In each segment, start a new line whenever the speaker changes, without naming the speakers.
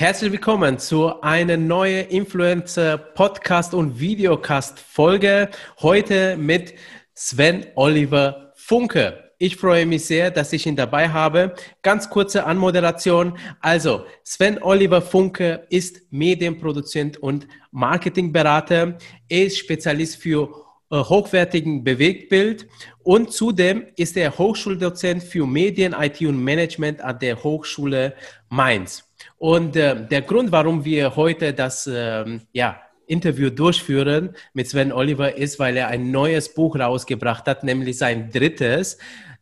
Herzlich willkommen zu einer neuen Influencer-Podcast- und Videocast-Folge. Heute mit Sven Oliver Funke. Ich freue mich sehr, dass ich ihn dabei habe. Ganz kurze Anmoderation. Also, Sven Oliver Funke ist Medienproduzent und Marketingberater. Er ist Spezialist für äh, hochwertigen Bewegtbild und zudem ist er Hochschuldozent für Medien, IT und Management an der Hochschule Mainz. Und äh, der Grund, warum wir heute das ähm, ja, Interview durchführen mit Sven Oliver, ist, weil er ein neues Buch rausgebracht hat, nämlich sein drittes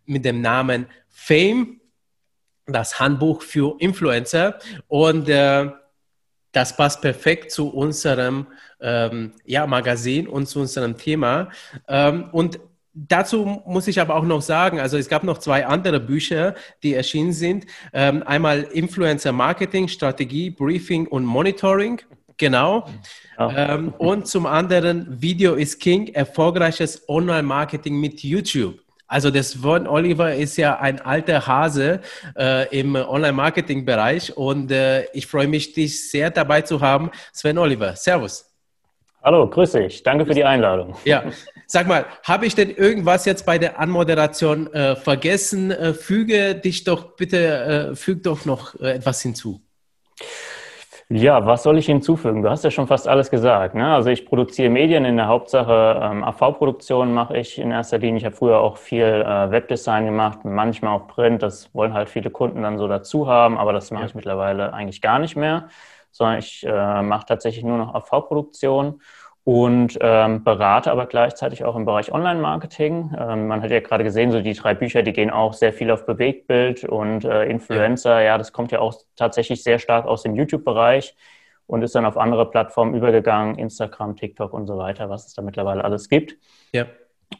mit dem Namen Fame, das Handbuch für Influencer. Und äh, das passt perfekt zu unserem ähm, ja, Magazin und zu unserem Thema. Ähm, und Dazu muss ich aber auch noch sagen, also es gab noch zwei andere Bücher, die erschienen sind. Ähm, einmal Influencer Marketing, Strategie, Briefing und Monitoring. Genau. Ja. Ähm, und zum anderen Video is King, erfolgreiches Online-Marketing mit YouTube. Also das Von Oliver ist ja ein alter Hase äh, im Online-Marketing-Bereich und äh, ich freue mich, dich sehr dabei zu haben. Sven Oliver, Servus.
Hallo, grüß dich. Danke für die Einladung.
Ja, sag mal, habe ich denn irgendwas jetzt bei der Anmoderation äh, vergessen? Äh, füge dich doch bitte, äh, füg doch noch äh, etwas hinzu.
Ja, was soll ich hinzufügen? Du hast ja schon fast alles gesagt. Ne? Also ich produziere Medien in der Hauptsache ähm, AV-Produktion mache ich in erster Linie. Ich habe früher auch viel äh, Webdesign gemacht, manchmal auch Print. Das wollen halt viele Kunden dann so dazu haben, aber das mache ja. ich mittlerweile eigentlich gar nicht mehr, sondern ich äh, mache tatsächlich nur noch AV-Produktion und ähm, berate aber gleichzeitig auch im Bereich Online-Marketing. Ähm, man hat ja gerade gesehen, so die drei Bücher, die gehen auch sehr viel auf Bewegtbild und äh, Influencer. Ja, das kommt ja auch tatsächlich sehr stark aus dem YouTube-Bereich und ist dann auf andere Plattformen übergegangen, Instagram, TikTok und so weiter, was es da mittlerweile alles gibt. Ja.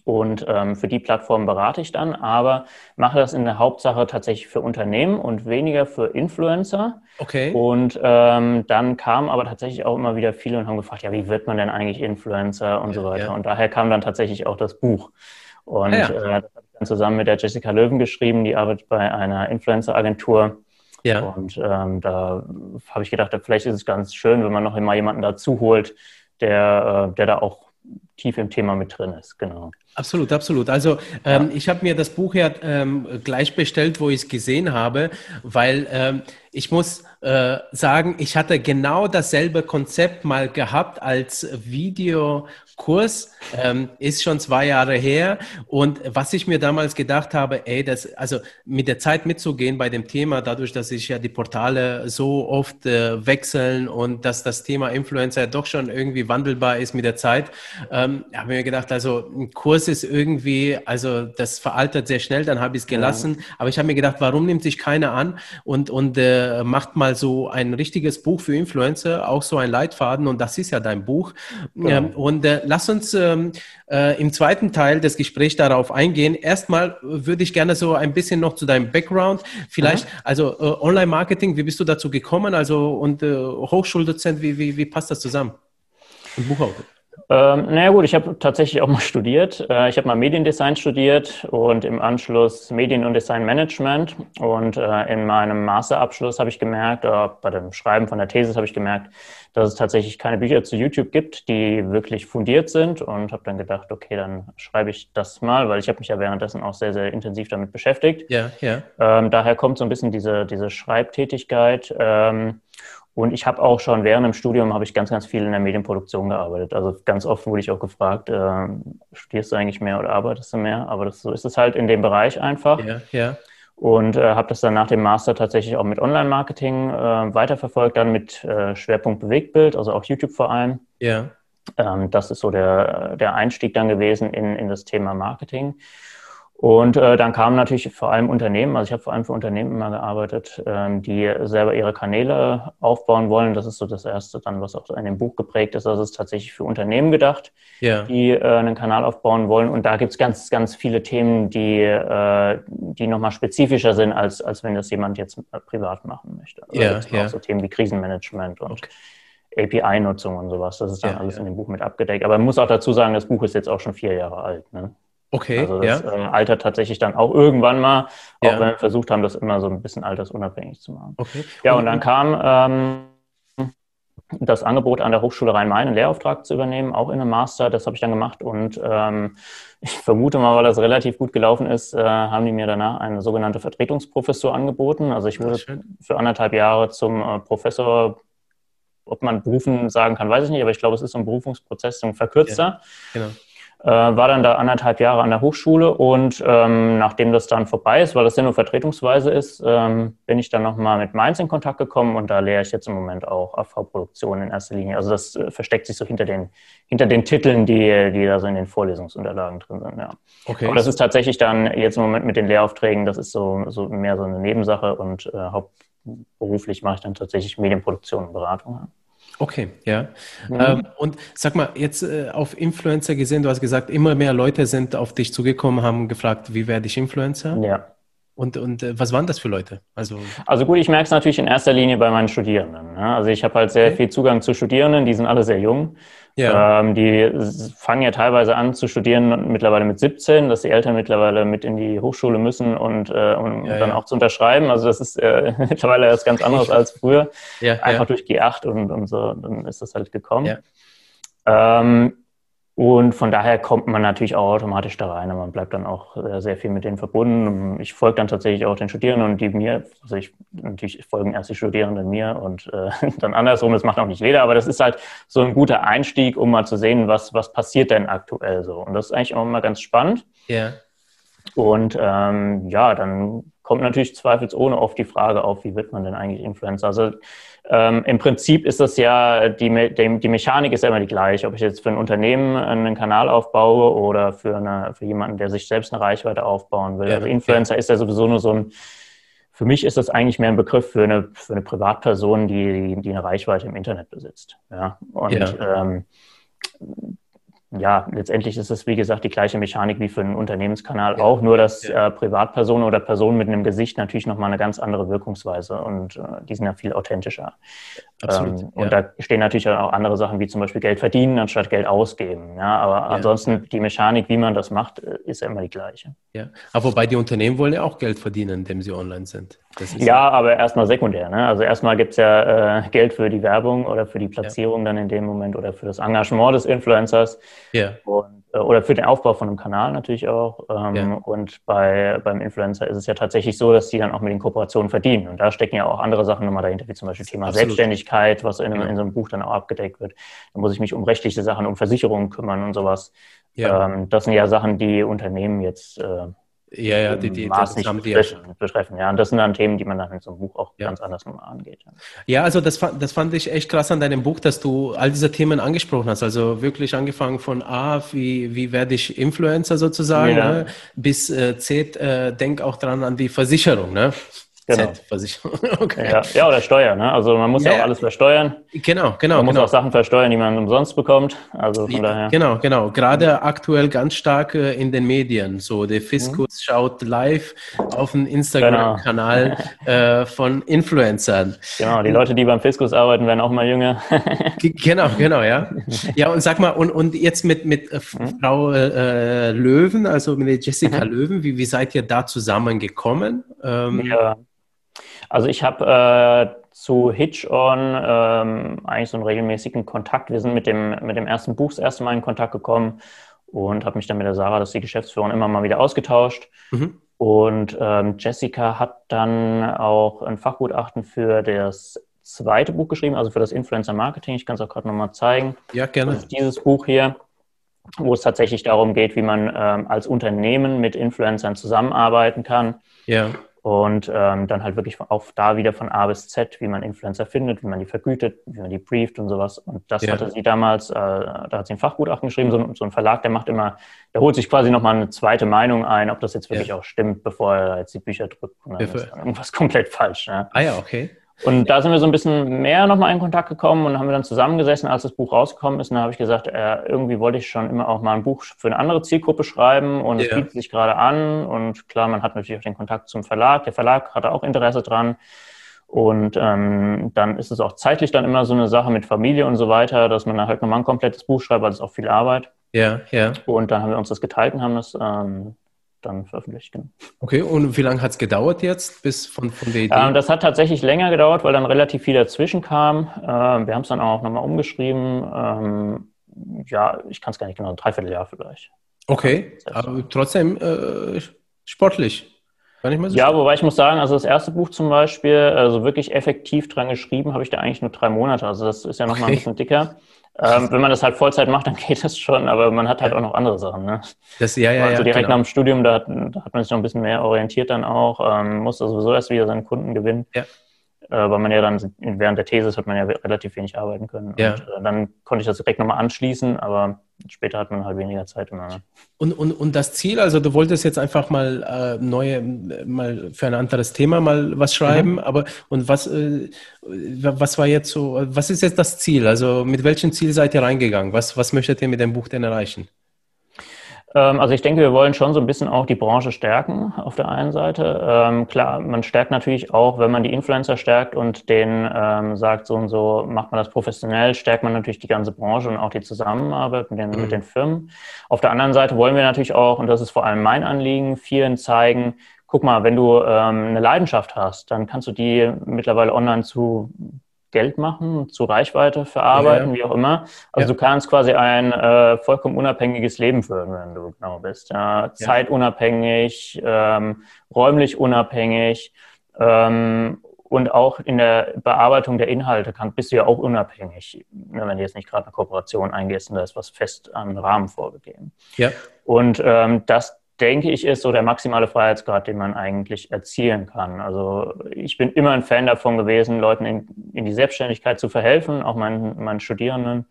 Und ähm, für die Plattform berate ich dann, aber mache das in der Hauptsache tatsächlich für Unternehmen und weniger für Influencer. Okay. Und ähm, dann kamen aber tatsächlich auch immer wieder viele und haben gefragt, ja, wie wird man denn eigentlich Influencer und ja, so weiter. Ja. Und daher kam dann tatsächlich auch das Buch. Und ah, ja. äh, das habe ich dann zusammen mit der Jessica Löwen geschrieben, die arbeitet bei einer Influencer-Agentur. Ja. Und ähm, da habe ich gedacht, vielleicht ist es ganz schön, wenn man noch immer jemanden dazu holt, der, äh, der da auch tief im Thema mit drin ist, genau.
Absolut, absolut. Also ähm, ja. ich habe mir das Buch ja ähm, gleich bestellt, wo ich es gesehen habe, weil ähm, ich muss äh, sagen, ich hatte genau dasselbe Konzept mal gehabt als Videokurs, ähm, ist schon zwei Jahre her. Und was ich mir damals gedacht habe, ey, das, also mit der Zeit mitzugehen bei dem Thema, dadurch, dass sich ja die Portale so oft äh, wechseln und dass das Thema Influencer doch schon irgendwie wandelbar ist mit der Zeit, ähm, habe mir gedacht, also ein Kurs ist irgendwie, also das veraltet sehr schnell, dann habe ich es gelassen. Ja. Aber ich habe mir gedacht, warum nimmt sich keiner an und, und äh, macht mal so ein richtiges Buch für Influencer, auch so ein Leitfaden und das ist ja dein Buch. Genau. Ähm, und äh, lass uns ähm, äh, im zweiten Teil des Gesprächs darauf eingehen. Erstmal würde ich gerne so ein bisschen noch zu deinem Background, vielleicht, mhm. also äh, Online-Marketing, wie bist du dazu gekommen? Also und äh, Hochschuldozent, wie, wie, wie passt das zusammen?
Und Buchautor. Ähm, naja gut, ich habe tatsächlich auch mal studiert. Äh, ich habe mal Mediendesign studiert und im Anschluss Medien- und Designmanagement. Und äh, in meinem Masterabschluss habe ich gemerkt, äh, bei dem Schreiben von der These habe ich gemerkt, dass es tatsächlich keine Bücher zu YouTube gibt, die wirklich fundiert sind. Und habe dann gedacht, okay, dann schreibe ich das mal, weil ich habe mich ja währenddessen auch sehr, sehr intensiv damit beschäftigt. Ja, ja. Ähm, daher kommt so ein bisschen diese, diese Schreibtätigkeit. Ähm, und ich habe auch schon während dem Studium habe ich ganz, ganz viel in der Medienproduktion gearbeitet. Also ganz oft wurde ich auch gefragt, äh, studierst du eigentlich mehr oder arbeitest du mehr? Aber das, so ist es halt in dem Bereich einfach. Ja, ja. Und äh, habe das dann nach dem Master tatsächlich auch mit Online-Marketing äh, weiterverfolgt, dann mit äh, Schwerpunkt Bewegtbild, also auch YouTube vor allem. Ja. Ähm, das ist so der, der Einstieg dann gewesen in, in das Thema Marketing. Und äh, dann kamen natürlich vor allem Unternehmen, also ich habe vor allem für Unternehmen immer gearbeitet, ähm, die selber ihre Kanäle aufbauen wollen. Das ist so das Erste dann, was auch in dem Buch geprägt ist. Das ist tatsächlich für Unternehmen gedacht, ja. die äh, einen Kanal aufbauen wollen. Und da gibt's ganz, ganz viele Themen, die, äh, die nochmal spezifischer sind, als, als wenn das jemand jetzt äh, privat machen möchte. Also ja, ja. auch so Themen wie Krisenmanagement und okay. API-Nutzung und sowas. Das ist dann ja, alles in dem Buch mit abgedeckt. Aber man muss auch dazu sagen, das Buch ist jetzt auch schon vier Jahre alt. Ne? Okay. Also das ja. äh, altert tatsächlich dann auch irgendwann mal, auch ja. wenn wir versucht haben, das immer so ein bisschen altersunabhängig zu machen. Okay. Ja, und dann kam ähm, das Angebot an der Hochschule Rhein-Main, einen Lehrauftrag zu übernehmen, auch in einem Master. Das habe ich dann gemacht und ähm, ich vermute mal, weil das relativ gut gelaufen ist, äh, haben die mir danach eine sogenannte Vertretungsprofessur angeboten. Also ich wurde für anderthalb Jahre zum äh, Professor, ob man berufen sagen kann, weiß ich nicht, aber ich glaube, es ist so ein Berufungsprozess, so ein verkürzter. Ja, genau. Äh, war dann da anderthalb Jahre an der Hochschule und ähm, nachdem das dann vorbei ist, weil das ja nur vertretungsweise ist, ähm, bin ich dann nochmal mit Mainz in Kontakt gekommen und da lehre ich jetzt im Moment auch AV-Produktion in erster Linie. Also das äh, versteckt sich so hinter den, hinter den Titeln, die, die da so in den Vorlesungsunterlagen drin sind. Ja. Okay. Aber das ist tatsächlich dann jetzt im Moment mit den Lehraufträgen, das ist so, so mehr so eine Nebensache und äh, hauptberuflich mache ich dann tatsächlich Medienproduktion und Beratung. Ja.
Okay, ja. Mhm. Ähm, und sag mal, jetzt äh, auf Influencer gesehen, du hast gesagt, immer mehr Leute sind auf dich zugekommen, haben gefragt, wie werde ich Influencer? Ja. Und, und äh, was waren das für Leute?
Also, also gut, ich merke es natürlich in erster Linie bei meinen Studierenden. Ne? Also ich habe halt sehr okay. viel Zugang zu Studierenden, die sind alle sehr jung. Ja. Ähm, die fangen ja teilweise an zu studieren mittlerweile mit 17, dass die Eltern mittlerweile mit in die Hochschule müssen und äh, um ja, dann ja. auch zu unterschreiben. Also das ist äh, mittlerweile etwas ganz anderes als früher. Einfach durch G8 und, und so, dann ist das halt gekommen. Ähm, und von daher kommt man natürlich auch automatisch da rein. Man bleibt dann auch äh, sehr viel mit denen verbunden. Ich folge dann tatsächlich auch den Studierenden und die mir, also ich natürlich folgen erst die Studierenden mir und äh, dann andersrum. Das macht auch nicht jeder, aber das ist halt so ein guter Einstieg, um mal zu sehen, was, was passiert denn aktuell so. Und das ist eigentlich auch mal ganz spannend. Ja. Und ähm, ja, dann kommt natürlich zweifelsohne oft die Frage auf, wie wird man denn eigentlich Influencer? Also ähm, Im Prinzip ist das ja, die, die, die, Mechanik ist ja immer die gleiche. Ob ich jetzt für ein Unternehmen einen Kanal aufbaue oder für, eine, für jemanden, der sich selbst eine Reichweite aufbauen will. Ja, also Influencer ja. ist ja sowieso nur so ein, für mich ist das eigentlich mehr ein Begriff für eine, für eine Privatperson, die, die eine Reichweite im Internet besitzt. Ja? Und ja. Ähm, ja, letztendlich ist es, wie gesagt, die gleiche Mechanik wie für einen Unternehmenskanal ja. auch, nur dass ja. äh, Privatpersonen oder Personen mit einem Gesicht natürlich nochmal eine ganz andere Wirkungsweise und äh, die sind ja viel authentischer. Absolut. Ähm, und da stehen natürlich auch andere Sachen wie zum Beispiel Geld verdienen anstatt Geld ausgeben. Ja, aber ansonsten die Mechanik, wie man das macht, äh, ist ja immer die gleiche.
Ja, aber wobei die Unternehmen wollen ja auch Geld verdienen, indem sie online sind.
ja, ja, aber erstmal sekundär. Ne? Also erstmal gibt es ja äh, Geld für die Werbung oder für die Platzierung dann in dem Moment oder für das Engagement des Influencers. Ja. Und, äh, oder für den Aufbau von einem Kanal natürlich auch. Ähm, ja. Und bei, beim Influencer ist es ja tatsächlich so, dass die dann auch mit den Kooperationen verdienen. Und da stecken ja auch andere Sachen nochmal dahinter, wie zum Beispiel Thema Absolut. Selbstständigkeit, was in, in, so einem Buch dann auch abgedeckt wird. Da muss ich mich um rechtliche Sachen, um Versicherungen kümmern und sowas. Ja. Ähm, das sind ja Sachen, die Unternehmen jetzt äh, ja, ja, die, die, Maß nicht betreffen, ja. betreffen. Ja, und das sind dann Themen, die man dann in so einem Buch auch ja. ganz anders nochmal angeht. Ja.
ja, also das, das fand ich echt krass an deinem Buch, dass du all diese Themen angesprochen hast. Also wirklich angefangen von A, wie, wie werde ich Influencer sozusagen, ne, bis äh, Z, äh, denk auch dran an die Versicherung. Ne?
Genau. Versicherung. Okay. Ja, ja, oder Steuern. Ne? Also man muss ja, ja auch alles versteuern.
Genau, genau.
Man
muss
auch Sachen versteuern, die man umsonst bekommt. Also von daher.
Genau, genau. Gerade aktuell ganz stark äh, in den Medien. So der Fiskus mhm. schaut live auf den Instagram-Kanal genau. äh, von Influencern.
Genau, die Leute, die beim Fiskus arbeiten, werden auch mal jünger.
genau, genau, ja. Ja, und sag mal, und, und jetzt mit, mit äh, mhm. Frau äh, Löwen, also mit Jessica mhm. Löwen, wie, wie seid ihr da zusammengekommen?
Ähm, ja. Also ich habe äh, zu Hitch-On ähm, eigentlich so einen regelmäßigen Kontakt. Wir sind mit dem, mit dem ersten Buch das erste Mal in Kontakt gekommen und habe mich dann mit der Sarah, das ist die Geschäftsführerin, immer mal wieder ausgetauscht. Mhm. Und ähm, Jessica hat dann auch ein Fachgutachten für das zweite Buch geschrieben, also für das Influencer Marketing. Ich kann es auch gerade nochmal zeigen.
Ja, gerne.
Das ist dieses Buch hier, wo es tatsächlich darum geht, wie man ähm, als Unternehmen mit Influencern zusammenarbeiten kann. Ja. Und ähm, dann halt wirklich auch da wieder von A bis Z, wie man Influencer findet, wie man die vergütet, wie man die brieft und sowas. Und das ja. hatte sie damals, äh, da hat sie ein Fachgutachten geschrieben, so, so, ein Verlag, der macht immer, der holt sich quasi nochmal eine zweite Meinung ein, ob das jetzt wirklich ja. auch stimmt, bevor er jetzt die Bücher drückt. Und dann ist dann irgendwas komplett falsch. Ne?
Ah ja, okay.
Und da sind wir so ein bisschen mehr nochmal in Kontakt gekommen und haben wir dann zusammengesessen, als das Buch rausgekommen ist. Und da habe ich gesagt, äh, irgendwie wollte ich schon immer auch mal ein Buch für eine andere Zielgruppe schreiben und es bietet sich gerade an. Und klar, man hat natürlich auch den Kontakt zum Verlag. Der Verlag hatte auch Interesse dran. Und ähm, dann ist es auch zeitlich dann immer so eine Sache mit Familie und so weiter, dass man dann halt nochmal ein komplettes Buch schreibt, weil es auch viel Arbeit. Ja, ja. Und dann haben wir uns das geteilt und haben das ähm, dann veröffentlicht. Genau.
Okay, und wie lange hat es gedauert jetzt bis von, von der
Idee? Ähm, das hat tatsächlich länger gedauert, weil dann relativ viel dazwischen kam. Ähm, wir haben es dann auch nochmal umgeschrieben. Ähm, ja, ich kann es gar nicht genau, ein Dreivierteljahr vielleicht.
Okay, aber trotzdem äh, sportlich.
So ja, wobei ich muss sagen, also das erste Buch zum Beispiel, also wirklich effektiv dran geschrieben, habe ich da eigentlich nur drei Monate. Also das ist ja nochmal okay. ein bisschen dicker. Ähm, wenn man das halt Vollzeit macht, dann geht das schon, aber man hat halt auch noch andere Sachen. Ne?
Das, ja, ja,
also direkt
genau.
nach dem Studium, da hat, da hat, man sich noch ein bisschen mehr orientiert dann auch, ähm, musste sowieso erst wieder seinen Kunden gewinnen. Ja äh, weil man ja dann während der Thesis hat man ja relativ wenig arbeiten können.
Ja.
Und äh, dann konnte ich das direkt nochmal anschließen, aber später hat man halt weniger Zeit immer. Ne?
Und, und, und das Ziel, also du wolltest jetzt einfach mal äh, neue, mal für ein anderes Thema mal was schreiben, mhm. aber und was, äh, was war jetzt so, was ist jetzt das Ziel? Also mit welchem Ziel seid ihr reingegangen? Was, was möchtet ihr mit dem Buch denn erreichen?
Ähm, also ich denke, wir wollen schon so ein bisschen auch die Branche stärken auf der einen Seite. Ähm, klar, man stärkt natürlich auch, wenn man die Influencer stärkt und denen ähm, sagt, so und so macht man das professionell, stärkt man natürlich die ganze Branche und auch die Zusammenarbeit mit den, mhm. mit den Firmen. Auf der anderen Seite wollen wir natürlich auch, und das ist vor allem mein Anliegen, vielen zeigen, guck mal, wenn du eine Leidenschaft hast, dann kannst du die mittlerweile online zu Geld machen, zu Reichweite verarbeiten, ja, wie auch immer. Also ja. du kannst quasi ein äh, vollkommen unabhängiges Leben führen, wenn du genau bist. Ja? Zeitunabhängig, ähm, räumlich unabhängig ähm, und auch in der Bearbeitung der Inhalte kann, bist du ja auch unabhängig, ne, wenn du jetzt nicht gerade eine Kooperation eingehst und da ist was fest an Rahmen vorgegeben.
Ja.
Und ähm, das denke ich, ist so der maximale Freiheitsgrad, den man eigentlich erzielen kann. Also ich bin immer ein Fan davon gewesen, Leuten in, in die Selbstständigkeit zu verhelfen, auch meinen, meinen Studierenden.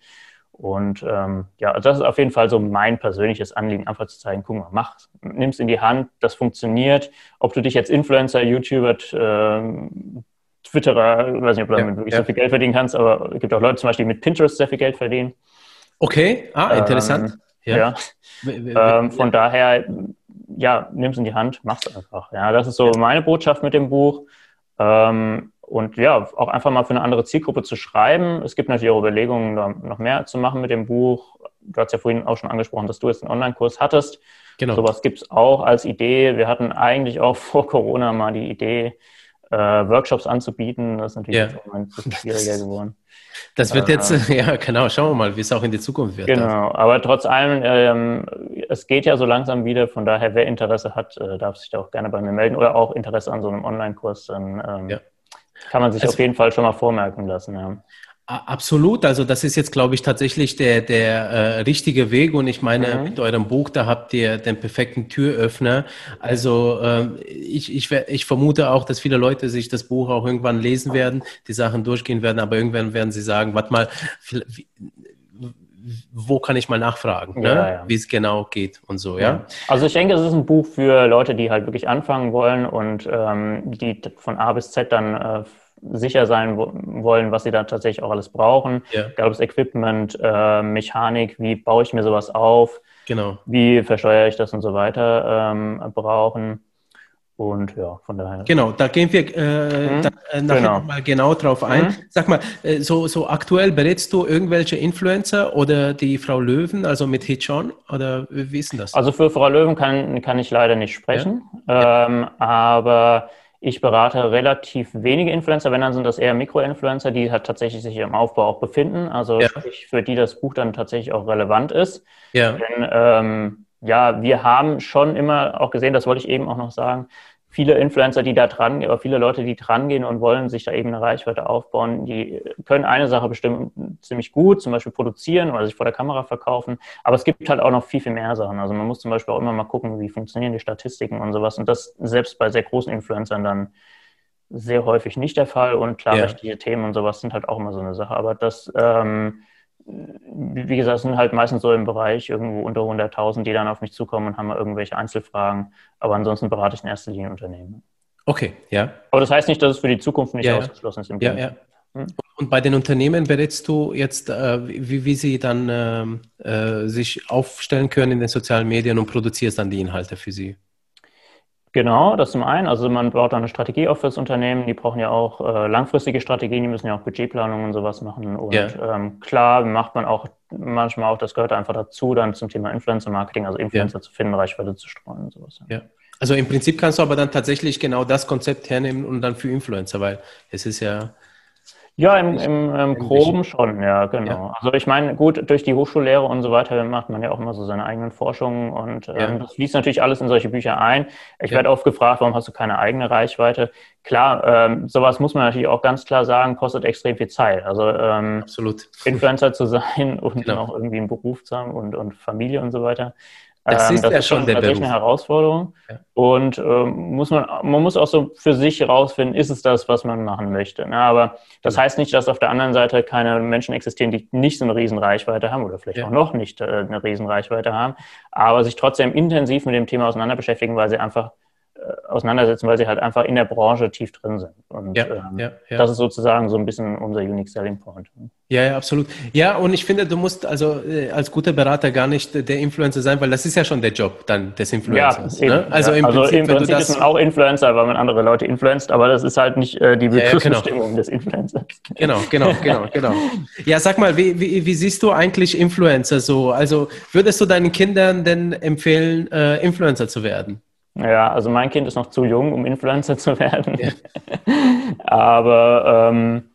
Und ähm, ja, also das ist auf jeden Fall so mein persönliches Anliegen, einfach zu zeigen, guck mal, mach, nimm es in die Hand, das funktioniert. Ob du dich jetzt Influencer, YouTuber, äh, Twitterer, ich weiß nicht, ob du damit ja, wirklich ja. so viel Geld verdienen kannst, aber es gibt auch Leute zum Beispiel, die mit Pinterest sehr viel Geld verdienen.
Okay, ah, interessant.
Ähm, ja. ja. Ähm, von daher, ja, nimm es in die Hand, mach's einfach. Ja, das ist so meine Botschaft mit dem Buch. Ähm, und ja, auch einfach mal für eine andere Zielgruppe zu schreiben. Es gibt natürlich auch Überlegungen, noch mehr zu machen mit dem Buch. Du hast ja vorhin auch schon angesprochen, dass du jetzt einen Online-Kurs hattest. Genau. Sowas gibt es auch als Idee. Wir hatten eigentlich auch vor Corona mal die Idee, Workshops anzubieten. Das ist natürlich
ja.
ein bisschen schwieriger geworden.
Das wird jetzt, äh, ja genau, schauen wir mal, wie es auch in die Zukunft wird.
Genau, aber trotz allem, ähm, es geht ja so langsam wieder, von daher, wer Interesse hat, äh, darf sich da auch gerne bei mir melden oder auch Interesse an so einem Online-Kurs, dann ähm, ja. kann man sich also, auf jeden Fall schon mal vormerken lassen. Ja.
Absolut, also das ist jetzt, glaube ich, tatsächlich der, der äh, richtige Weg und ich meine, mhm. mit eurem Buch, da habt ihr den perfekten Türöffner. Also äh, ich, ich, ich vermute auch, dass viele Leute sich das Buch auch irgendwann lesen werden, die Sachen durchgehen werden, aber irgendwann werden sie sagen, warte mal, wo kann ich mal nachfragen, ne? ja, ja. wie es genau geht und so, ja?
Also ich denke, es ist ein Buch für Leute, die halt wirklich anfangen wollen und ähm, die von A bis Z dann äh, sicher sein wollen, was sie da tatsächlich auch alles brauchen. Ja. Egal ob es Equipment, äh, Mechanik, wie baue ich mir sowas auf,
genau.
wie versteuere ich das und so weiter ähm, brauchen. Und ja, von daher.
Genau, da gehen wir äh, mhm. da, äh, nachher genau. mal genau drauf ein. Mhm. Sag mal, äh, so, so aktuell berätst du irgendwelche Influencer oder die Frau Löwen, also mit Hitchon? Oder wie ist denn das?
Also für Frau Löwen kann, kann ich leider nicht sprechen. Ja. Ähm, aber ich berate relativ wenige Influencer, wenn dann sind das eher Mikroinfluencer, die halt tatsächlich sich im Aufbau auch befinden. Also ja. sprich, für die das Buch dann tatsächlich auch relevant ist.
Ja.
Denn ähm, ja, wir haben schon immer auch gesehen, das wollte ich eben auch noch sagen, viele Influencer, die da dran, oder viele Leute, die dran gehen und wollen sich da eben eine Reichweite aufbauen, die können eine Sache bestimmt ziemlich gut, zum Beispiel produzieren oder sich vor der Kamera verkaufen. Aber es gibt halt auch noch viel, viel mehr Sachen. Also man muss zum Beispiel auch immer mal gucken, wie funktionieren die Statistiken und sowas. Und das selbst bei sehr großen Influencern dann sehr häufig nicht der Fall. Und klar, ja. rechtliche Themen und sowas sind halt auch immer so eine Sache. Aber das, ähm, wie gesagt, sind halt meistens so im Bereich irgendwo unter 100.000, die dann auf mich zukommen und haben irgendwelche Einzelfragen. Aber ansonsten berate ich in erster Linie Unternehmen.
Okay, ja.
Aber das heißt nicht, dass es für die Zukunft nicht
ja,
ausgeschlossen ist.
Im ja, ja. Hm? Und bei den Unternehmen berätst du jetzt, äh, wie, wie sie dann ähm, äh, sich aufstellen können in den sozialen Medien und produzierst dann die Inhalte für sie?
Genau, das zum einen. Also man baut da eine Strategie auf fürs Unternehmen. Die brauchen ja auch äh, langfristige Strategien, die müssen ja auch Budgetplanung und sowas machen. Und ja. ähm, klar macht man auch manchmal auch, das gehört einfach dazu, dann zum Thema Influencer-Marketing, also Influencer ja. zu finden, Reichweite zu streuen und sowas.
Ja. Also im Prinzip kannst du aber dann tatsächlich genau das Konzept hernehmen und dann für Influencer, weil es ist ja
ja, im, im, im Groben schon, ja, genau. Ja. Also ich meine, gut, durch die Hochschullehre und so weiter macht man ja auch immer so seine eigenen Forschungen und ähm, ja. das fließt natürlich alles in solche Bücher ein. Ich ja. werde oft gefragt, warum hast du keine eigene Reichweite? Klar, ähm, sowas muss man natürlich auch ganz klar sagen, kostet extrem viel Zeit. Also ähm,
Absolut.
Influencer zu sein und genau. auch irgendwie einen Beruf zu haben und, und Familie und so weiter.
Das ähm, ist das ja ist schon der
tatsächlich Beruf. eine Herausforderung. Ja. Und ähm, muss man, man muss auch so für sich herausfinden, ist es das, was man machen möchte. Ne? Aber das ja. heißt nicht, dass auf der anderen Seite keine Menschen existieren, die nicht so eine Riesenreichweite haben oder vielleicht ja. auch noch nicht äh, eine Riesenreichweite haben, aber sich trotzdem intensiv mit dem Thema auseinander beschäftigen, weil sie einfach auseinandersetzen, weil sie halt einfach in der Branche tief drin sind. Und ja, ähm, ja, ja. das ist sozusagen so ein bisschen unser Unique Selling Point.
Ja, ja, absolut. Ja, und ich finde, du musst also äh, als guter Berater gar nicht der Influencer sein, weil das ist ja schon der Job dann des Influencers.
Ja, ne? Also, im also Prinzip, im Prinzip ist man auch Influencer, weil man andere Leute influenzt, aber das ist halt nicht äh, die Begriffsbestimmung genau. des Influencers.
Genau, genau, genau, genau. Ja, sag mal, wie, wie, wie siehst du eigentlich Influencer so? Also würdest du deinen Kindern denn empfehlen, äh, Influencer zu werden?
Ja, also mein Kind ist noch zu jung, um Influencer zu werden. Ja. Aber ähm,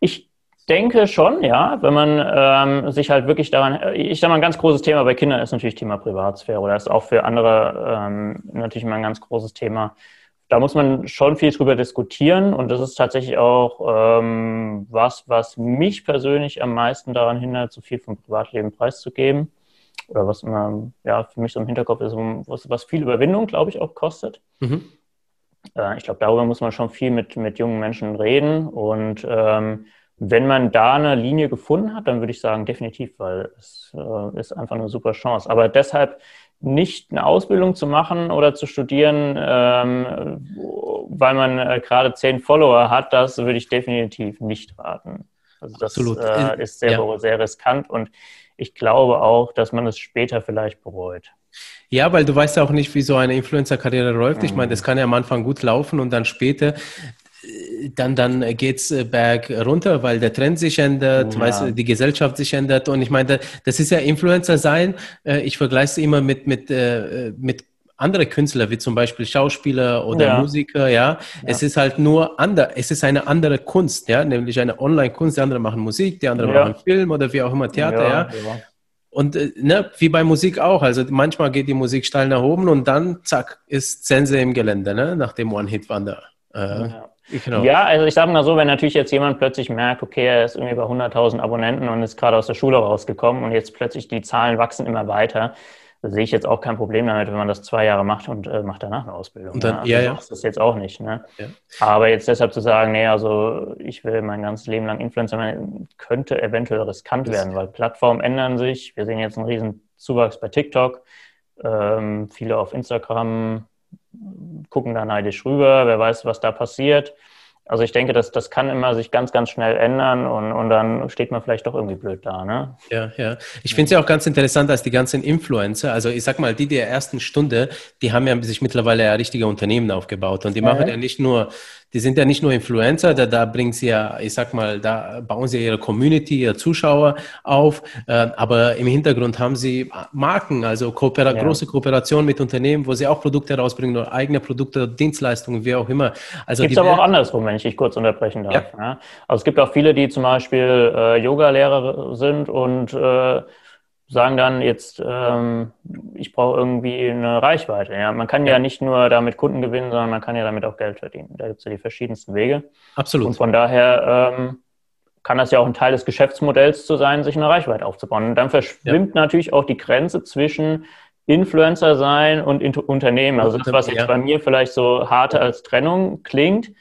ich denke schon, ja, wenn man ähm, sich halt wirklich daran, ich sage mal, ein ganz großes Thema bei Kindern ist natürlich Thema Privatsphäre oder ist auch für andere ähm, natürlich mal ein ganz großes Thema. Da muss man schon viel drüber diskutieren und das ist tatsächlich auch ähm, was, was mich persönlich am meisten daran hindert, so viel vom Privatleben preiszugeben oder was immer ja, für mich so im Hinterkopf ist, was, was viel Überwindung, glaube ich, auch kostet. Mhm. Äh, ich glaube, darüber muss man schon viel mit, mit jungen Menschen reden. Und ähm, wenn man da eine Linie gefunden hat, dann würde ich sagen, definitiv, weil es äh, ist einfach eine super Chance. Aber deshalb nicht eine Ausbildung zu machen oder zu studieren, ähm, weil man äh, gerade zehn Follower hat, das würde ich definitiv nicht raten. Also das äh, ist sehr, ja. sehr riskant und ich glaube auch, dass man es später vielleicht bereut.
Ja, weil du weißt ja auch nicht, wie so eine Influencer-Karriere läuft. Mhm. Ich meine, das kann ja am Anfang gut laufen und dann später äh, dann, dann es äh, berg runter, weil der Trend sich ändert, ja. weißt, die Gesellschaft sich ändert. Und ich meine, das ist ja Influencer sein. Äh, ich vergleiche es immer mit, mit, mit andere Künstler, wie zum Beispiel Schauspieler oder ja. Musiker, ja? ja. Es ist halt nur anders, es ist eine andere Kunst, ja, nämlich eine Online-Kunst. Die anderen machen Musik, die anderen ja. machen Film oder wie auch immer Theater, ja. Und äh, ne, wie bei Musik auch, also manchmal geht die Musik steil nach oben und dann, zack, ist Sense im Gelände, ne? nach dem One-Hit-Wander.
Äh, Genau. Ja, also ich sage mal so, wenn natürlich jetzt jemand plötzlich merkt, okay, er ist irgendwie bei 100.000 Abonnenten und ist gerade aus der Schule rausgekommen und jetzt plötzlich die Zahlen wachsen immer weiter, da sehe ich jetzt auch kein Problem damit, wenn man das zwei Jahre macht und äh, macht danach eine Ausbildung. Und dann, ne? also ja, ja. Das ist jetzt auch nicht. Ne? Ja. Aber jetzt deshalb zu sagen, nee, also ich will mein ganzes Leben lang Influencer sein, könnte eventuell riskant das werden, weil Plattformen ändern sich. Wir sehen jetzt einen riesen Zuwachs bei TikTok. Ähm, viele auf Instagram gucken da neidisch rüber. Wer weiß, was da passiert. Also ich denke, das, das kann immer sich ganz, ganz schnell ändern und, und dann steht man vielleicht doch irgendwie blöd da. Ne?
Ja, ja. Ich finde es ja auch ganz interessant, dass die ganzen Influencer, also ich sag mal, die der ersten Stunde, die haben ja sich mittlerweile ja richtige Unternehmen aufgebaut und die machen ja, ja nicht nur die sind ja nicht nur Influencer, da, da bringen sie ja, ich sag mal, da bauen sie ihre Community, ihre Zuschauer auf, äh, aber im Hintergrund haben sie Marken, also Kooper ja. große Kooperationen mit Unternehmen, wo sie auch Produkte rausbringen oder eigene Produkte, Dienstleistungen, wie auch immer.
Also gibt es aber auch andersrum, wenn ich dich kurz unterbrechen darf. Ja. Ja? Also es gibt auch viele, die zum Beispiel äh, Yoga-Lehrer sind und äh, sagen dann jetzt, ähm, ich brauche irgendwie eine Reichweite. Ja? Man kann ja. ja. nicht nur damit Kunden gewinnen, sondern man kann ja damit auch Geld verdienen. Da gibt es ja die verschiedensten Wege.
Absolut.
Und von daher ähm, kann das ja auch ein Teil des Geschäftsmodells zu sein, sich eine Reichweite aufzubauen. Und dann verschwimmt ja. natürlich auch die Grenze zwischen Influencer sein und Unternehmen. Also das, was jetzt bei mir vielleicht so harte als Trennung klingt,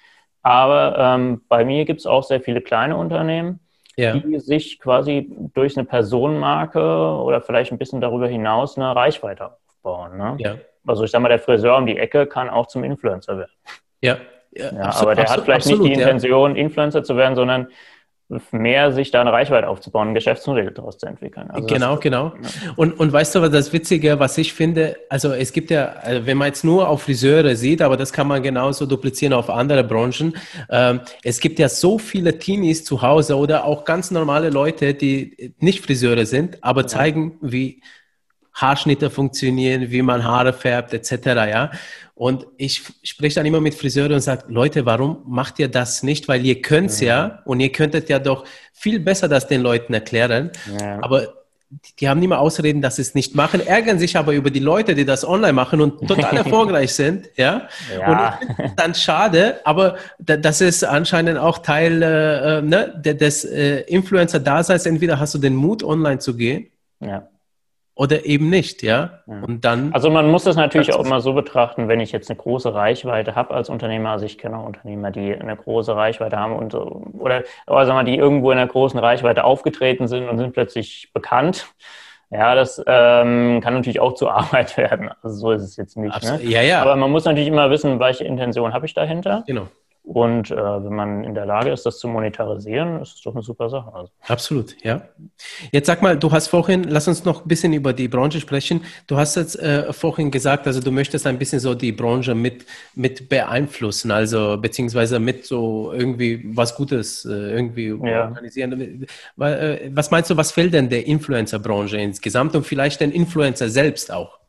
aber ähm, bei mir gibt es auch sehr viele kleine Unternehmen ja. die sich quasi durch eine Personenmarke oder vielleicht ein bisschen darüber hinaus eine Reichweite aufbauen. Ne? Ja. Also ich sag mal, der Friseur um die Ecke kann auch zum Influencer werden.
Ja.
ja, ja absolut, aber der hat vielleicht absolut, nicht die Intention, Influencer zu werden, sondern mehr sich da eine Reichweite aufzubauen, ein Geschäftsmodell daraus zu entwickeln.
Also genau, das, genau. Ja. Und, und weißt du, was das Witzige, was ich finde, also es gibt ja, also wenn man jetzt nur auf Friseure sieht, aber das kann man genauso duplizieren auf andere Branchen, ähm, es gibt ja so viele Teenies zu Hause oder auch ganz normale Leute, die nicht Friseure sind, aber ja. zeigen, wie Haarschnitte funktionieren, wie man Haare färbt, etc. Ja. Und ich spreche dann immer mit Friseuren und sage, Leute, warum macht ihr das nicht? Weil ihr könnt's ja. ja und ihr könntet ja doch viel besser das den Leuten erklären. Ja. Aber die, die haben immer Ausreden, dass sie es nicht machen, ärgern sich aber über die Leute, die das online machen und total erfolgreich sind. Ja. ja. Und ich dann schade, aber das ist anscheinend auch Teil äh, äh ne, des äh, Influencer-Daseins. Entweder hast du den Mut, online zu gehen. Ja oder eben nicht, ja.
Und dann. Also man muss das natürlich auch immer so betrachten, wenn ich jetzt eine große Reichweite habe als Unternehmer, also ich kenne auch Unternehmer, die eine große Reichweite haben und oder, oder sagen wir, die irgendwo in einer großen Reichweite aufgetreten sind und sind plötzlich bekannt. Ja, das ähm, kann natürlich auch zur Arbeit werden. Also so ist es jetzt nicht. Ne? Ja, ja. Aber man muss natürlich immer wissen, welche Intention habe ich dahinter. Genau. Und äh, wenn man in der Lage ist, das zu monetarisieren, ist es doch eine super Sache.
Also. Absolut, ja. Jetzt sag mal, du hast vorhin, lass uns noch ein bisschen über die Branche sprechen. Du hast jetzt äh, vorhin gesagt, also du möchtest ein bisschen so die Branche mit, mit beeinflussen, also beziehungsweise mit so irgendwie was Gutes äh, irgendwie ja. organisieren. Äh, was meinst du, was fehlt denn der Influencer-Branche insgesamt und vielleicht den Influencer selbst auch?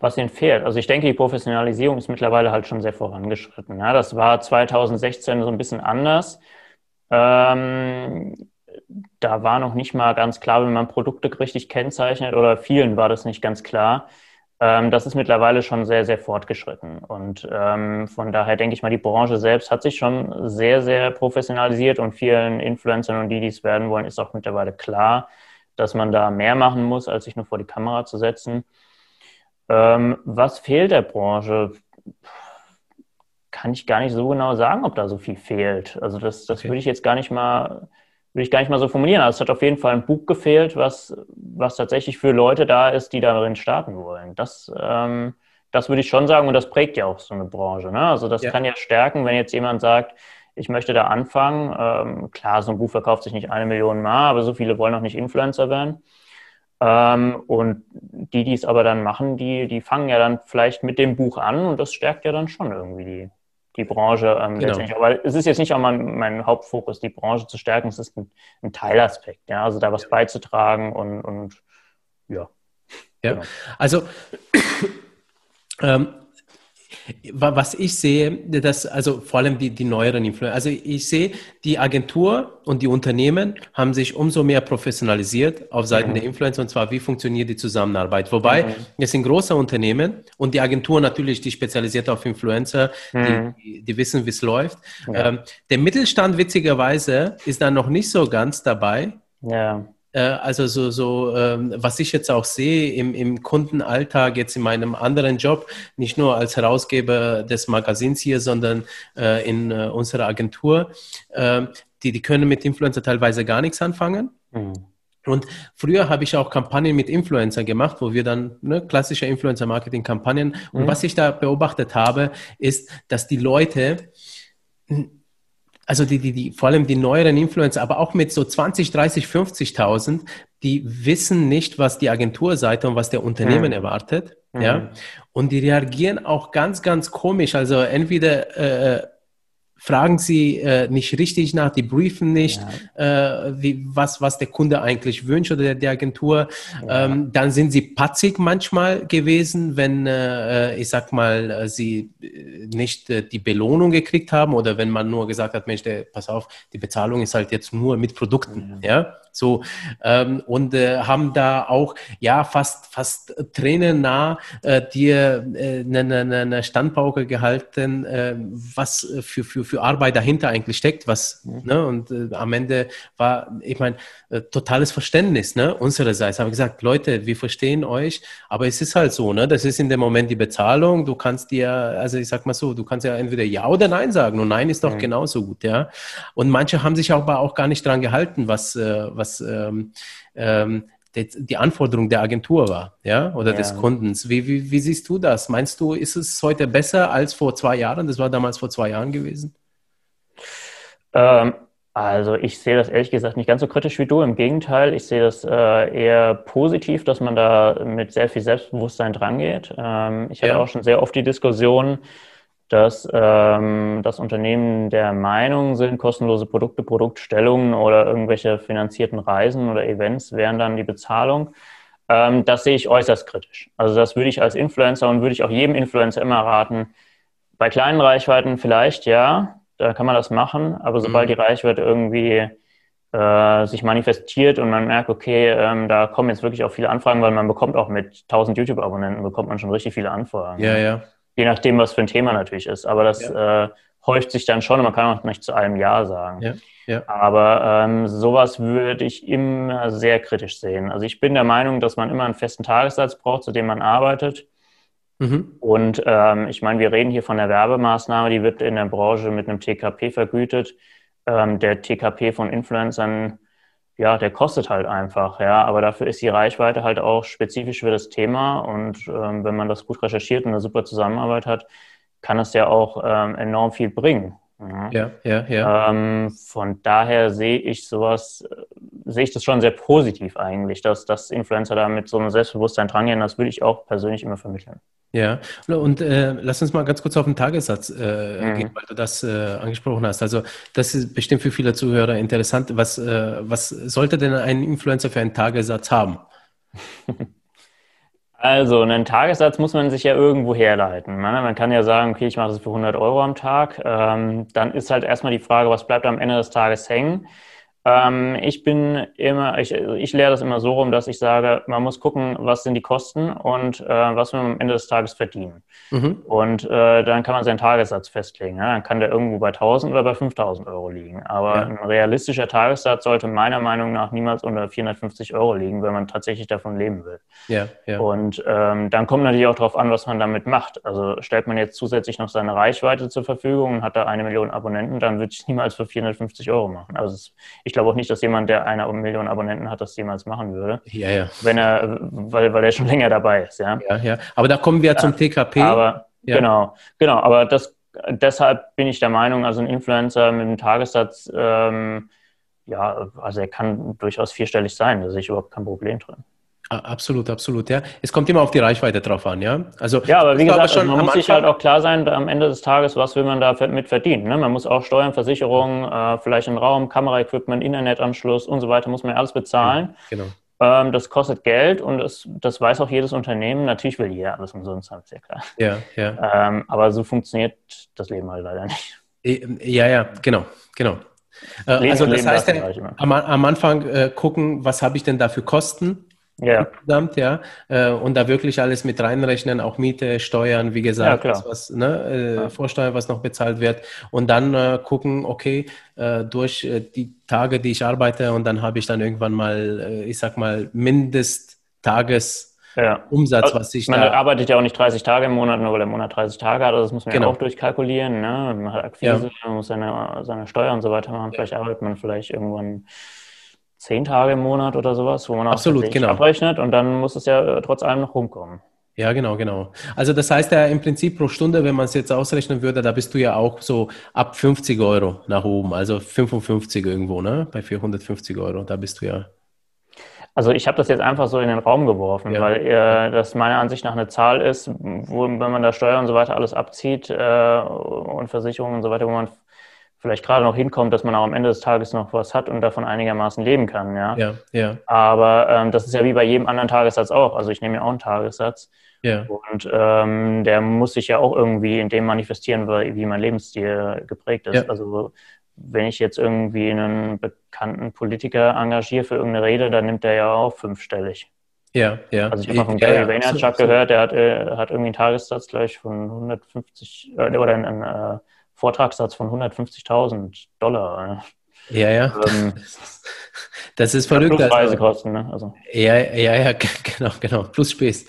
Was ihnen fehlt. Also ich denke, die Professionalisierung ist mittlerweile halt schon sehr vorangeschritten. Ja, das war 2016 so ein bisschen anders. Ähm, da war noch nicht mal ganz klar, wenn man Produkte richtig kennzeichnet oder vielen war das nicht ganz klar. Ähm, das ist mittlerweile schon sehr, sehr fortgeschritten. Und ähm, von daher denke ich mal, die Branche selbst hat sich schon sehr, sehr professionalisiert und vielen Influencern und die, die es werden wollen, ist auch mittlerweile klar, dass man da mehr machen muss, als sich nur vor die Kamera zu setzen. Ähm, was fehlt der Branche? Kann ich gar nicht so genau sagen, ob da so viel fehlt. Also das, das okay. würde ich jetzt gar nicht mal, würde ich gar nicht mal so formulieren. Also es hat auf jeden Fall ein Buch gefehlt, was, was tatsächlich für Leute da ist, die darin starten wollen. Das, ähm, das würde ich schon sagen und das prägt ja auch so eine Branche. Ne? Also das ja. kann ja stärken, wenn jetzt jemand sagt, ich möchte da anfangen. Ähm, klar, so ein Buch verkauft sich nicht eine Million Mal, aber so viele wollen noch nicht Influencer werden. Ähm, und die, die es aber dann machen, die, die fangen ja dann vielleicht mit dem Buch an und das stärkt ja dann schon irgendwie die, die Branche ähm, genau. letztendlich. Aber es ist jetzt nicht auch mein, mein Hauptfokus, die Branche zu stärken, es ist ein, ein Teilaspekt, ja, also da was beizutragen und, und ja.
Ja, genau. also ähm, was ich sehe, dass, also vor allem die, die neueren Influencer, also ich sehe, die Agentur und die Unternehmen haben sich umso mehr professionalisiert auf Seiten mhm. der Influencer und zwar, wie funktioniert die Zusammenarbeit. Wobei, mhm. es sind große Unternehmen und die Agentur natürlich, die spezialisiert auf Influencer, mhm. die, die, wissen, wie es läuft. Ja. Ähm, der Mittelstand, witzigerweise, ist da noch nicht so ganz dabei. Ja. Äh, also so, so ähm, was ich jetzt auch sehe im, im Kundenalltag, jetzt in meinem anderen Job, nicht nur als Herausgeber des Magazins hier, sondern äh, in äh, unserer Agentur, äh, die, die können mit Influencer teilweise gar nichts anfangen. Mhm. Und früher habe ich auch Kampagnen mit Influencer gemacht, wo wir dann ne, klassische Influencer-Marketing-Kampagnen. Und mhm. was ich da beobachtet habe, ist, dass die Leute also die, die, die, vor allem die neueren Influencer, aber auch mit so 20, 30, 50.000, die wissen nicht, was die Agenturseite und was der Unternehmen mhm. erwartet. Mhm. Ja. Und die reagieren auch ganz, ganz komisch. Also entweder äh, fragen sie äh, nicht richtig nach, die briefen nicht, ja. äh, wie, was, was der Kunde eigentlich wünscht oder der, der Agentur. Ja. Ähm, dann sind sie patzig manchmal gewesen, wenn, äh, ich sag mal, äh, sie äh, nicht äh, die Belohnung gekriegt haben oder wenn man nur gesagt hat, Mensch, der, pass auf, die Bezahlung ist halt jetzt nur mit Produkten. Ja. ja? So, ähm, und äh, haben da auch, ja, fast, fast tränennah äh, dir eine äh, ne, ne, ne Standpauke gehalten, äh, was für, für, für Arbeit dahinter eigentlich steckt, was, mhm. ne, und äh, am Ende war, ich meine, äh, totales Verständnis, ne, unsererseits. Habe gesagt, Leute, wir verstehen euch, aber es ist halt so, ne, das ist in dem Moment die Bezahlung. Du kannst dir, also ich sag mal so, du kannst ja entweder ja oder nein sagen und nein ist doch mhm. genauso gut, ja. Und manche haben sich aber auch gar nicht dran gehalten, was, äh, was ähm, ähm, die, die Anforderung der Agentur war, ja, oder ja. des Kundens. Wie, wie, wie siehst du das? Meinst du, ist es heute besser als vor zwei Jahren? Das war damals vor zwei Jahren gewesen.
Ähm, Also ich sehe das ehrlich gesagt nicht ganz so kritisch wie du. Im Gegenteil, ich sehe das äh, eher positiv, dass man da mit sehr viel Selbstbewusstsein drangeht. Ähm, ich hatte ja. auch schon sehr oft die Diskussion, dass ähm, das Unternehmen der Meinung sind, kostenlose Produkte, Produktstellungen oder irgendwelche finanzierten Reisen oder Events wären dann die Bezahlung. Ähm, das sehe ich äußerst kritisch. Also das würde ich als Influencer und würde ich auch jedem Influencer immer raten. Bei kleinen Reichweiten vielleicht ja, da kann man das machen, aber sobald mhm. die Reichweite irgendwie äh, sich manifestiert und man merkt, okay, ähm, da kommen jetzt wirklich auch viele Anfragen, weil man bekommt auch mit 1000 YouTube-Abonnenten bekommt man schon richtig viele Anfragen.
Ja, ja.
Je nachdem, was für ein Thema natürlich ist. Aber das ja. äh, häuft sich dann schon und man kann auch nicht zu allem Ja sagen. Ja. Ja. Aber ähm, sowas würde ich immer sehr kritisch sehen. Also ich bin der Meinung, dass man immer einen festen Tagessatz braucht, zu dem man arbeitet. Mhm. Und ähm, ich meine, wir reden hier von der Werbemaßnahme, die wird in der Branche mit einem TKP vergütet. Ähm, der TKP von Influencern, ja, der kostet halt einfach, ja, aber dafür ist die Reichweite halt auch spezifisch für das Thema. Und ähm, wenn man das gut recherchiert und eine super Zusammenarbeit hat, kann es ja auch ähm, enorm viel bringen.
Ja, ja, ja.
Ähm, von daher sehe ich sowas, äh, sehe ich das schon sehr positiv eigentlich, dass, dass Influencer da mit so einem Selbstbewusstsein drangehen. Das würde ich auch persönlich immer vermitteln.
Ja, und äh, lass uns mal ganz kurz auf den Tagessatz äh, mhm. gehen, weil du das äh, angesprochen hast. Also das ist bestimmt für viele Zuhörer interessant. Was, äh, was sollte denn ein Influencer für einen Tagessatz haben?
Also einen Tagessatz muss man sich ja irgendwo herleiten. Ne? Man kann ja sagen, okay, ich mache das für 100 Euro am Tag. Ähm, dann ist halt erstmal die Frage, was bleibt am Ende des Tages hängen. Ähm, ich bin immer, ich, ich lehre das immer so rum, dass ich sage, man muss gucken, was sind die Kosten und äh, was man am Ende des Tages verdienen. Mhm. Und äh, dann kann man seinen Tagessatz festlegen. Ja? Dann kann der irgendwo bei 1000 oder bei 5000 Euro liegen. Aber ja. ein realistischer Tagessatz sollte meiner Meinung nach niemals unter 450 Euro liegen, wenn man tatsächlich davon leben will. Ja, ja. Und ähm, dann kommt natürlich auch darauf an, was man damit macht. Also stellt man jetzt zusätzlich noch seine Reichweite zur Verfügung und hat da eine Million Abonnenten, dann würde ich es niemals für 450 Euro machen. Also es, ich glaube auch nicht, dass jemand, der eine Million Abonnenten hat, das jemals machen würde.
Ja, ja.
Wenn er, weil, weil er schon länger dabei ist, ja.
Ja, ja. Aber da kommen wir ja, zum TKP.
Aber, ja. genau, genau. Aber das, deshalb bin ich der Meinung, also ein Influencer mit einem Tagessatz, ähm, ja, also er kann durchaus vierstellig sein. Da sehe ich überhaupt kein Problem drin.
Absolut, absolut, ja. Es kommt immer auf die Reichweite drauf an, ja.
Also, ja, aber wie gesagt, also man muss sich halt auch klar sein, am Ende des Tages, was will man da mit verdienen. Ne? Man muss auch Steuern, Versicherungen, äh, vielleicht einen Raum, Kameraequipment, Internetanschluss und so weiter, muss man ja alles bezahlen. Genau. Ähm, das kostet Geld und das, das weiß auch jedes Unternehmen. Natürlich will jeder alles umsonst haben, ist ja klar. Ja, ja. Ähm, aber so funktioniert das Leben halt leider nicht.
Ja, ja, genau, genau. Äh, also das heißt, ja, am, am, Anfang äh, gucken, was habe ich denn da für Kosten? Ja. Insgesamt, ja. Äh, und da wirklich alles mit reinrechnen, auch Miete, Steuern, wie gesagt, ja, was, ne, äh, ja. Vorsteuer, was noch bezahlt wird. Und dann äh, gucken, okay, äh, durch äh, die Tage, die ich arbeite, und dann habe ich dann irgendwann mal, äh, ich sag mal, Mindesttages- ja. Umsatz, also, was ich
Man da arbeitet ja auch nicht 30 Tage im Monat, nur weil der Monat 30 Tage hat. Also das muss man genau. ja auch durchkalkulieren. Ne? Man hat Akquise, ja. man muss seine, seine Steuer und so weiter machen. Vielleicht arbeitet man vielleicht irgendwann zehn Tage im Monat oder sowas, wo man auch
Absolut, genau.
abrechnet und dann muss es ja äh, trotz allem noch rumkommen.
Ja, genau, genau. Also das heißt ja im Prinzip pro Stunde, wenn man es jetzt ausrechnen würde, da bist du ja auch so ab 50 Euro nach oben, also 55 irgendwo, ne? Bei 450 Euro, da bist du ja.
Also ich habe das jetzt einfach so in den Raum geworfen, ja. weil äh, das meiner Ansicht nach eine Zahl ist, wo, wenn man da Steuern und so weiter alles abzieht äh, und Versicherungen und so weiter, wo man vielleicht gerade noch hinkommt, dass man auch am Ende des Tages noch was hat und davon einigermaßen leben kann, ja. Ja, ja. Aber ähm, das ist ja wie bei jedem anderen Tagessatz auch. Also ich nehme ja auch einen Tagessatz. Ja. Und ähm, der muss sich ja auch irgendwie in dem manifestieren, wie mein Lebensstil geprägt ist. Ja. Also wenn ich jetzt irgendwie einen bekannten Politiker engagiere für irgendeine Rede, dann nimmt der ja auch fünfstellig. Ja, ja. Also ich habe mal von Gary ja, Vaynerchuk gehört, der hat, äh, hat irgendwie einen Tagessatz gleich von 150 äh, oder einen, äh, Vortragssatz von 150.000 Dollar.
Ja, ja. Ähm, das ist verrückt.
Plus also. Reisekosten, ne? Also.
Ja, ja, ja, genau, genau. Plus Spes.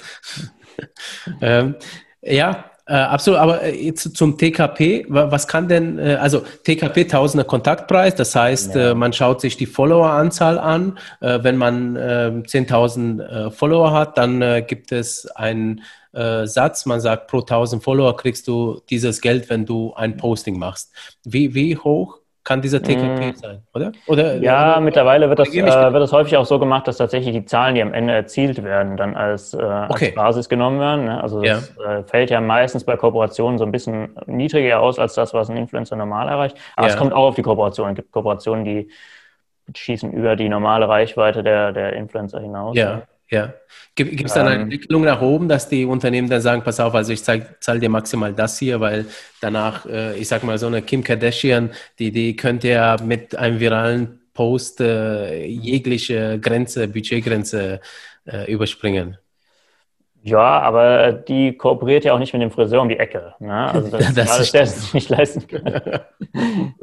ähm, ja, äh, absolut. Aber äh, jetzt zum TKP. Was kann denn, äh, also TKP Tausender Kontaktpreis, das heißt, ja. äh, man schaut sich die Followeranzahl an. Äh, wenn man 10.000 äh, Follower hat, dann gibt es einen Satz. Man sagt, pro 1000 Follower kriegst du dieses Geld, wenn du ein Posting machst. Wie, wie hoch kann dieser TKP mm. sein, oder?
oder
ja,
oder, mittlerweile wird das, äh, wird das häufig auch so gemacht, dass tatsächlich die Zahlen, die am Ende erzielt werden, dann als, äh, okay. als Basis genommen werden. Ne? Also das ja. äh, fällt ja meistens bei Kooperationen so ein bisschen niedriger aus als das, was ein Influencer normal erreicht. Aber ja. es kommt auch auf die Kooperation. Es gibt Kooperationen, die schießen über die normale Reichweite der, der Influencer hinaus.
Ja. Ja. Gibt es dann eine ähm. Entwicklung nach oben, dass die Unternehmen dann sagen, pass auf, also ich zahle dir maximal das hier, weil danach, äh, ich sag mal, so eine Kim Kardashian, die, die könnte ja mit einem viralen Post äh, jegliche Grenze, Budgetgrenze äh, überspringen.
Ja, aber die kooperiert ja auch nicht mit dem Friseur um die Ecke. Ne? Also das, das ist alles, der es nicht leisten kann.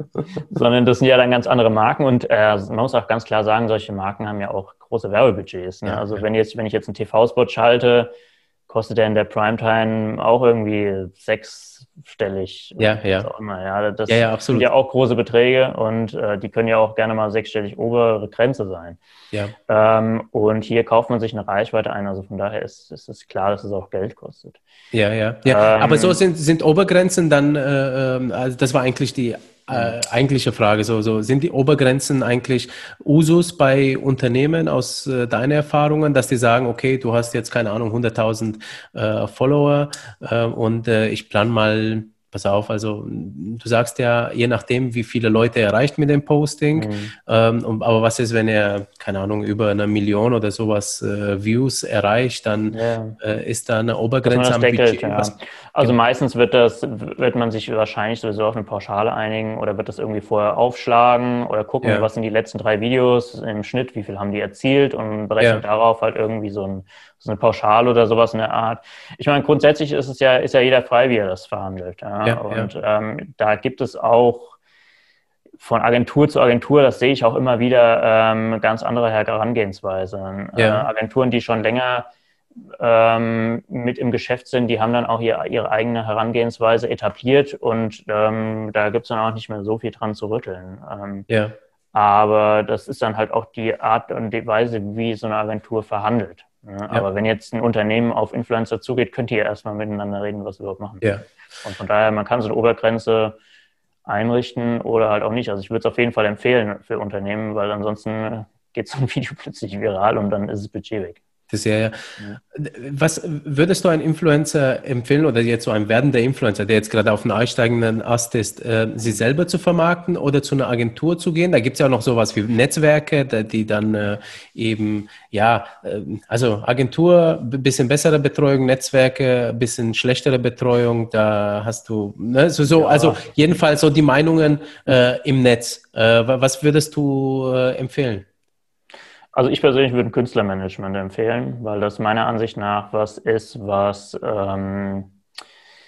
Sondern das sind ja dann ganz andere Marken und äh, man muss auch ganz klar sagen, solche Marken haben ja auch große Werbebudgets. Ne? Ja, also ja. wenn jetzt, wenn ich jetzt einen TV-Spot schalte, kostet der in der Primetime auch irgendwie sechsstellig.
Ja, ja.
Immer, ja. Das ja, ja, absolut. sind ja auch große Beträge und äh, die können ja auch gerne mal sechsstellig obere Grenze sein.
Ja.
Ähm, und hier kauft man sich eine Reichweite ein. Also von daher ist, ist es klar, dass es auch Geld kostet.
Ja, ja. ja. Ähm, Aber so sind, sind Obergrenzen dann, äh, ähm, also das war eigentlich die äh, eigentliche Frage. So, so sind die Obergrenzen eigentlich Usus bei Unternehmen aus äh, deinen Erfahrungen, dass die sagen, okay, du hast jetzt keine Ahnung 100.000 äh, Follower äh, und äh, ich plan mal pass auf, also du sagst ja, je nachdem, wie viele Leute erreicht mit dem Posting, mhm. ähm, aber was ist, wenn er, keine Ahnung, über eine Million oder sowas äh, Views erreicht, dann ja. äh, ist da eine Obergrenze am
deckelt, Budget. Ja. Was, also genau. meistens wird das, wird man sich wahrscheinlich sowieso auf eine Pauschale einigen oder wird das irgendwie vorher aufschlagen oder gucken, ja. was sind die letzten drei Videos im Schnitt, wie viel haben die erzielt und berechnet darauf halt irgendwie so ein so eine Pauschale oder sowas in der Art. Ich meine, grundsätzlich ist es ja, ist ja jeder frei, wie er das verhandelt. Ja? Ja, und ja. Ähm, da gibt es auch von Agentur zu Agentur, das sehe ich auch immer wieder, ähm, ganz andere Herangehensweisen. Äh, Agenturen, die schon länger ähm, mit im Geschäft sind, die haben dann auch ihr, ihre eigene Herangehensweise etabliert und ähm, da gibt es dann auch nicht mehr so viel dran zu rütteln. Ähm,
ja.
Aber das ist dann halt auch die Art und die Weise, wie so eine Agentur verhandelt. Ja, aber wenn jetzt ein Unternehmen auf Influencer zugeht, könnt ihr erstmal miteinander reden, was wir überhaupt machen.
Ja.
Und von daher, man kann so eine Obergrenze einrichten oder halt auch nicht. Also ich würde es auf jeden Fall empfehlen für Unternehmen, weil ansonsten geht so ein Video plötzlich viral und dann ist das Budget weg.
Das ja, ja. Was würdest du einem Influencer empfehlen oder jetzt so einem werdender Influencer, der jetzt gerade auf einem aussteigenden Ast ist, äh, sie selber zu vermarkten oder zu einer Agentur zu gehen? Da gibt es ja auch noch sowas wie Netzwerke, die dann äh, eben, ja, äh, also Agentur, bisschen bessere Betreuung, Netzwerke, bisschen schlechtere Betreuung, da hast du, ne, so, so ja. also jedenfalls so die Meinungen äh, im Netz. Äh, was würdest du äh, empfehlen?
Also ich persönlich würde ein Künstlermanagement empfehlen, weil das meiner Ansicht nach was ist, was, ähm,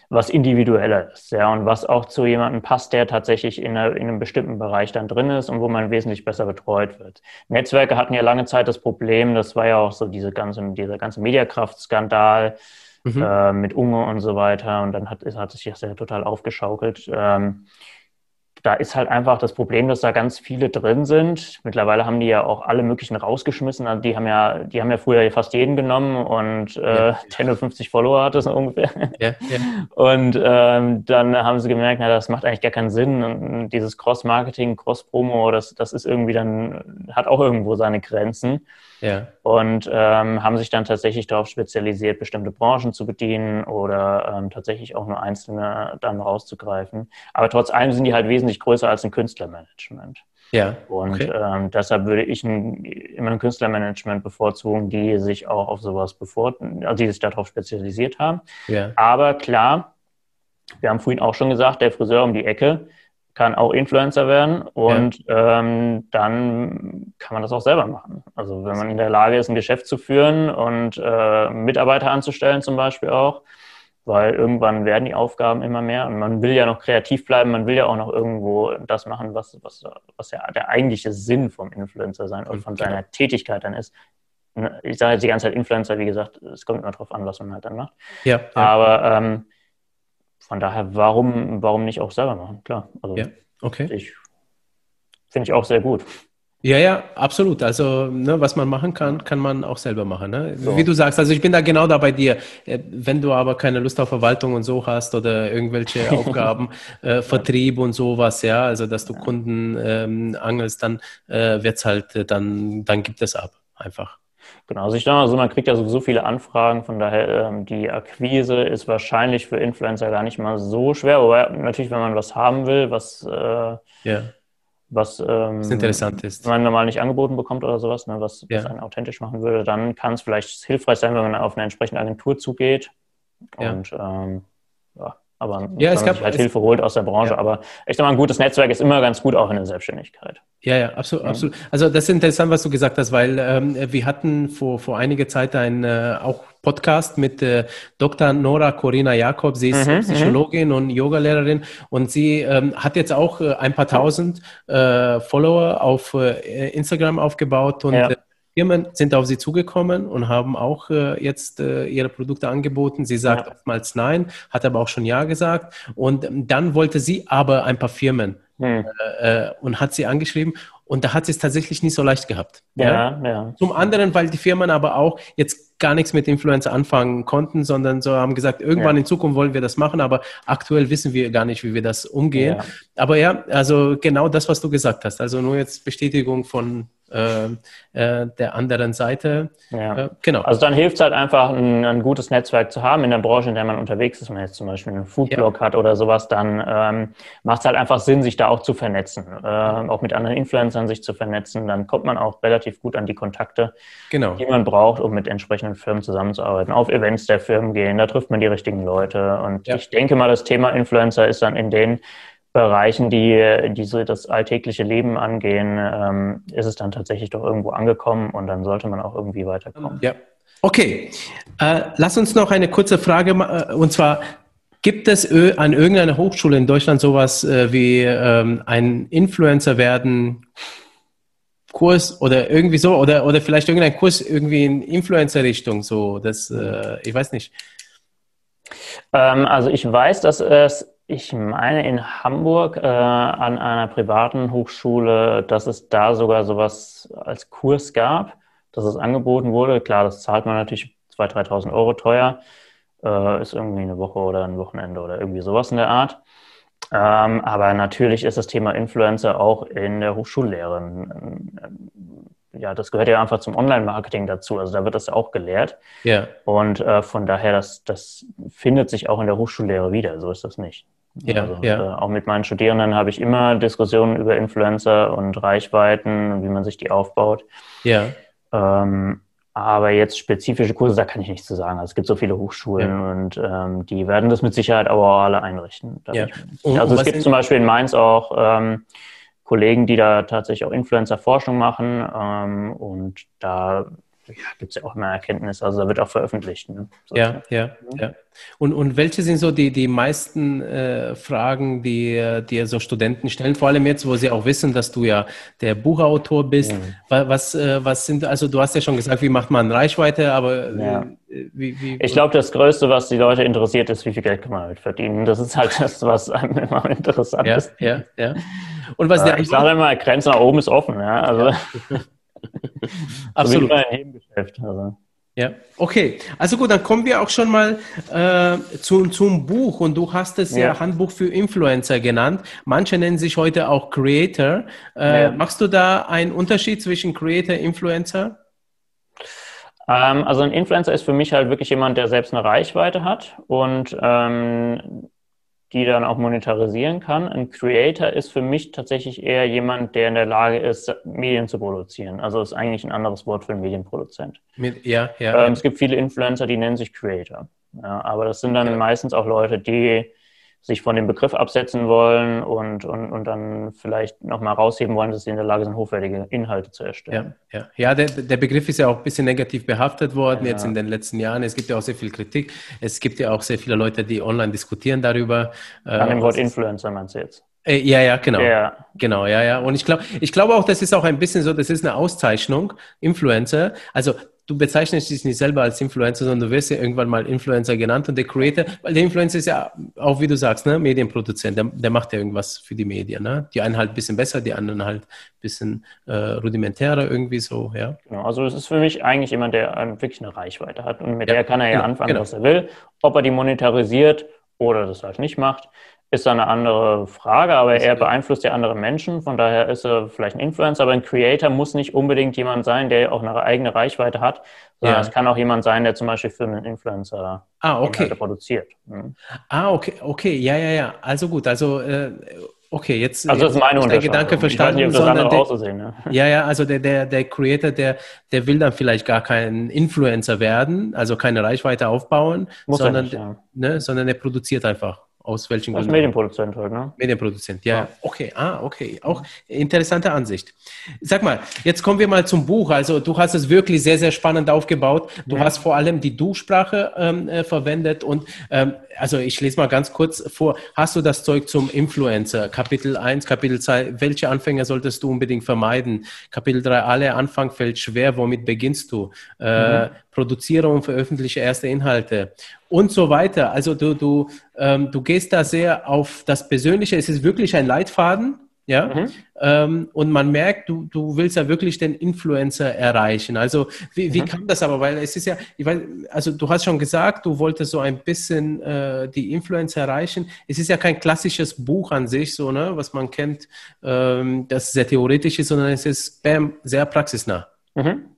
was individueller ist, ja, und was auch zu jemandem passt, der tatsächlich in, einer, in, einem bestimmten Bereich dann drin ist und wo man wesentlich besser betreut wird. Netzwerke hatten ja lange Zeit das Problem, das war ja auch so diese ganze, dieser ganze Mediakraftskandal mhm. äh, mit Unge und so weiter und dann hat, hat sich das ja total aufgeschaukelt. Ähm, da ist halt einfach das Problem, dass da ganz viele drin sind. Mittlerweile haben die ja auch alle möglichen rausgeschmissen. Also die haben ja, die haben ja früher fast jeden genommen und äh, ja. 1050 Follower hat es ungefähr. Ja, ja. Und ähm, dann haben sie gemerkt, na, das macht eigentlich gar keinen Sinn. Und dieses Cross-Marketing, Cross-Promo, das, das ist irgendwie dann, hat auch irgendwo seine Grenzen.
Ja.
Und ähm, haben sich dann tatsächlich darauf spezialisiert, bestimmte Branchen zu bedienen oder ähm, tatsächlich auch nur einzelne dann rauszugreifen. Aber trotz allem sind die halt wesentlich größer als ein Künstlermanagement.
Ja.
Und okay. ähm, deshalb würde ich ein, immer ein Künstlermanagement bevorzugen, die sich auch auf sowas bevor, also die sich darauf spezialisiert haben.
Ja.
Aber klar, wir haben vorhin auch schon gesagt, der Friseur um die Ecke, kann auch Influencer werden und ja. ähm, dann kann man das auch selber machen. Also wenn man in der Lage ist, ein Geschäft zu führen und äh, Mitarbeiter anzustellen zum Beispiel auch, weil irgendwann werden die Aufgaben immer mehr und man will ja noch kreativ bleiben, man will ja auch noch irgendwo das machen, was, was, was ja der eigentliche Sinn vom Influencer sein und von seiner Tätigkeit dann ist. Ich sage jetzt die ganze Zeit Influencer, wie gesagt, es kommt immer darauf an, was man halt dann macht.
Ja, ja.
Aber ähm, von daher, warum, warum nicht auch selber machen? Klar.
Also, ja, okay.
Ich, Finde ich auch sehr gut.
Ja, ja, absolut. Also, ne, was man machen kann, kann man auch selber machen. Ne? So. Wie du sagst, also ich bin da genau da bei dir. Äh, wenn du aber keine Lust auf Verwaltung und so hast oder irgendwelche Aufgaben, äh, Vertrieb und sowas, ja, also dass du Kunden ähm, angelst, dann äh, wird's halt, äh, dann, dann gibt es ab, einfach.
Genau, also ich denke mal so, man kriegt ja sowieso viele Anfragen, von daher ähm, die Akquise ist wahrscheinlich für Influencer gar nicht mal so schwer, aber natürlich, wenn man was haben will, was äh, ja was, ähm,
interessant ist.
Wenn man normal nicht angeboten bekommt oder sowas, ne, was, ja. was einen authentisch machen würde, dann kann es vielleicht hilfreich sein, wenn man auf eine entsprechende Agentur zugeht. Ja. Und ähm, ja, aber
ja, es
gab, sich halt Hilfe holt aus der Branche. Ja. Aber ich sag mal, ein gutes Netzwerk ist immer ganz gut auch in der Selbstständigkeit.
Ja, ja, absolut, mhm. absolut. Also das ist interessant, was du gesagt hast, weil ähm, wir hatten vor, vor einiger Zeit ein äh, auch Podcast mit äh, Dr. Nora Corina Jakob. Sie ist mhm, mhm, Psychologin und Yogalehrerin und sie ähm, hat jetzt auch äh, ein paar tausend äh, Follower auf äh, Instagram aufgebaut und ja. Äh, Firmen sind auf sie zugekommen und haben auch äh, jetzt äh, ihre Produkte angeboten. Sie sagt ja. oftmals nein, hat aber auch schon ja gesagt. Und dann wollte sie aber ein paar Firmen hm. äh, und hat sie angeschrieben. Und da hat sie es tatsächlich nicht so leicht gehabt.
Ja, ja. ja.
Zum anderen, weil die Firmen aber auch jetzt gar nichts mit Influencer anfangen konnten, sondern so haben gesagt, irgendwann ja. in Zukunft wollen wir das machen, aber aktuell wissen wir gar nicht, wie wir das umgehen. Ja. Aber ja, also genau das, was du gesagt hast. Also nur jetzt Bestätigung von äh, äh, der anderen Seite.
Ja. Äh, genau. Also dann hilft es halt einfach, ein, ein, gutes Netzwerk zu haben in der Branche, in der man unterwegs ist. Wenn man jetzt zum Beispiel einen Foodblog hat oder sowas, dann ähm, macht es halt einfach Sinn, sich da auch zu vernetzen, äh, auch mit anderen Influencern sich zu vernetzen. Dann kommt man auch relativ gut an die Kontakte, genau. die man braucht, um mit entsprechenden Firmen zusammenzuarbeiten. Auf Events der Firmen gehen, da trifft man die richtigen Leute. Und ja. ich denke mal, das Thema Influencer ist dann in den Bereichen, die, die so das alltägliche Leben angehen, ähm, ist es dann tatsächlich doch irgendwo angekommen und dann sollte man auch irgendwie weiterkommen.
Ja. Okay, äh, lass uns noch eine kurze Frage machen. Und zwar, gibt es an irgendeiner Hochschule in Deutschland sowas äh, wie ähm, ein Influencer werden Kurs oder irgendwie so oder, oder vielleicht irgendein Kurs irgendwie in Influencer-Richtung, so, das, äh, ich weiß nicht.
Ähm, also ich weiß, dass es ich meine in Hamburg äh, an einer privaten Hochschule, dass es da sogar sowas als Kurs gab, dass es angeboten wurde. Klar, das zahlt man natürlich 2.000, 3.000 Euro teuer. Äh, ist irgendwie eine Woche oder ein Wochenende oder irgendwie sowas in der Art. Ähm, aber natürlich ist das Thema Influencer auch in der Hochschullehre ja, das gehört ja einfach zum Online-Marketing dazu. Also da wird das auch gelehrt. Ja. Und äh, von daher, das, das findet sich auch in der Hochschullehre wieder. So ist das nicht. Ja, also, ja. Äh, auch mit meinen Studierenden habe ich immer Diskussionen über Influencer und Reichweiten und wie man sich die aufbaut. Ja. Ähm, aber jetzt spezifische Kurse, da kann ich nichts zu sagen. Also es gibt so viele Hochschulen ja. und ähm, die werden das mit Sicherheit aber auch alle einrichten. Ja. Also es gibt zum Beispiel in Mainz auch ähm, Kollegen, die da tatsächlich auch Influencer-Forschung machen ähm, und da ja, gibt es ja auch mehr Erkenntnisse, also da wird auch veröffentlicht. Ne?
Ja, ja, ja. Und, und welche sind so die, die meisten äh, Fragen, die dir so Studenten stellen, vor allem jetzt, wo sie auch wissen, dass du ja der Buchautor bist. Mhm. Was, äh, was sind, also du hast ja schon gesagt, wie macht man Reichweite, aber äh,
ja. wie, wie, Ich glaube, das Größte, was die Leute interessiert, ist, wie viel Geld kann man halt verdienen. Das ist halt das, was einem immer interessant
ja,
ist.
Ja, ja.
Und was äh, ich sage immer, Grenze nach oben ist offen, ja. Also ja.
Absolut. So ein Nebengeschäft. Also. Ja, okay. Also gut, dann kommen wir auch schon mal äh, zu, zum Buch. Und du hast es ja. ja. Handbuch für Influencer genannt. Manche nennen sich heute auch Creator. Äh, ja. Machst du da einen Unterschied zwischen Creator und Influencer?
Ähm, also ein Influencer ist für mich halt wirklich jemand, der selbst eine Reichweite hat und ähm, die dann auch monetarisieren kann. Ein Creator ist für mich tatsächlich eher jemand, der in der Lage ist, Medien zu produzieren. Also ist eigentlich ein anderes Wort für einen Medienproduzent.
Mit, ja, ja.
Ähm, es gibt viele Influencer, die nennen sich Creator. Ja, aber das sind dann ja. meistens auch Leute, die sich von dem Begriff absetzen wollen und, und, und dann vielleicht nochmal rausheben wollen, dass sie in der Lage sind, hochwertige Inhalte zu erstellen.
Ja, ja. ja der, der Begriff ist ja auch ein bisschen negativ behaftet worden ja. jetzt in den letzten Jahren. Es gibt ja auch sehr viel Kritik. Es gibt ja auch sehr viele Leute, die online diskutieren darüber.
An dem Wort Influencer meinst du jetzt?
Äh, ja, ja, genau. Ja. Genau, ja, ja. Und ich glaube, ich glaube auch, das ist auch ein bisschen so, das ist eine Auszeichnung, Influencer. Also du bezeichnest dich nicht selber als Influencer, sondern du wirst ja irgendwann mal Influencer genannt und der Creator, weil der Influencer ist ja auch, wie du sagst, ne, Medienproduzent, der, der macht ja irgendwas für die Medien. Ne? Die einen halt ein bisschen besser, die anderen halt ein bisschen äh, rudimentärer irgendwie so, ja.
Genau, also es ist für mich eigentlich jemand, der ähm, wirklich eine Reichweite hat und mit ja, der kann er ja genau, anfangen, genau. was er will. Ob er die monetarisiert oder das halt nicht macht, ist da eine andere Frage, aber er beeinflusst ja andere Menschen, von daher ist er vielleicht ein Influencer, aber ein Creator muss nicht unbedingt jemand sein, der auch eine eigene Reichweite hat, sondern ja. es kann auch jemand sein, der zum Beispiel für einen Influencer
ah, okay.
produziert. Mhm.
Ah, okay, okay, ja, ja, ja, also gut, also äh, Okay, jetzt
also das ist meine
der Gedanke verstanden.
Ich weiß nicht, ob das andere auch so sehen, ne?
Ja, ja, also der, der, der Creator, der, der will dann vielleicht gar kein Influencer werden, also keine Reichweite aufbauen, Muss sondern, nicht, ja. ne, sondern er produziert einfach. Aus welchen
Gründen? Als Medienproduzent halt, ne?
Medienproduzent, ja. ja. Okay, ah, okay. Auch interessante Ansicht. Sag mal, jetzt kommen wir mal zum Buch. Also du hast es wirklich sehr, sehr spannend aufgebaut. Du ja. hast vor allem die Du-Sprache ähm, äh, verwendet und ähm, also ich lese mal ganz kurz vor. Hast du das Zeug zum Influencer? Kapitel 1, Kapitel 2, welche Anfänger solltest du unbedingt vermeiden? Kapitel 3, alle Anfang fällt schwer, womit beginnst du? Äh, mhm. Produziere und veröffentliche erste Inhalte und so weiter. Also du, du, ähm, du gehst da sehr auf das Persönliche. Es ist wirklich ein Leitfaden ja, mhm. ähm, und man merkt, du, du willst ja wirklich den Influencer erreichen. Also, wie, wie mhm. kam das aber? Weil es ist ja, ich weiß, also du hast schon gesagt, du wolltest so ein bisschen äh, die Influencer erreichen. Es ist ja kein klassisches Buch an sich, so, ne, was man kennt, ähm, das sehr theoretisch ist, sondern es ist bam, sehr praxisnah.
Mhm.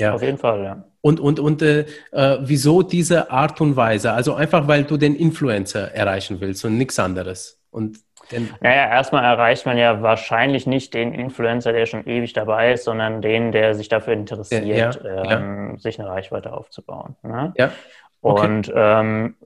Ja. Auf jeden Fall, ja.
Und, und, und äh, äh, wieso diese Art und Weise? Also einfach, weil du den Influencer erreichen willst und nichts anderes. Und
denn naja, erstmal erreicht man ja wahrscheinlich nicht den Influencer, der schon ewig dabei ist, sondern den, der sich dafür interessiert, ja, ja, ähm, sich eine Reichweite aufzubauen. Ne?
Ja.
Okay. Und ähm,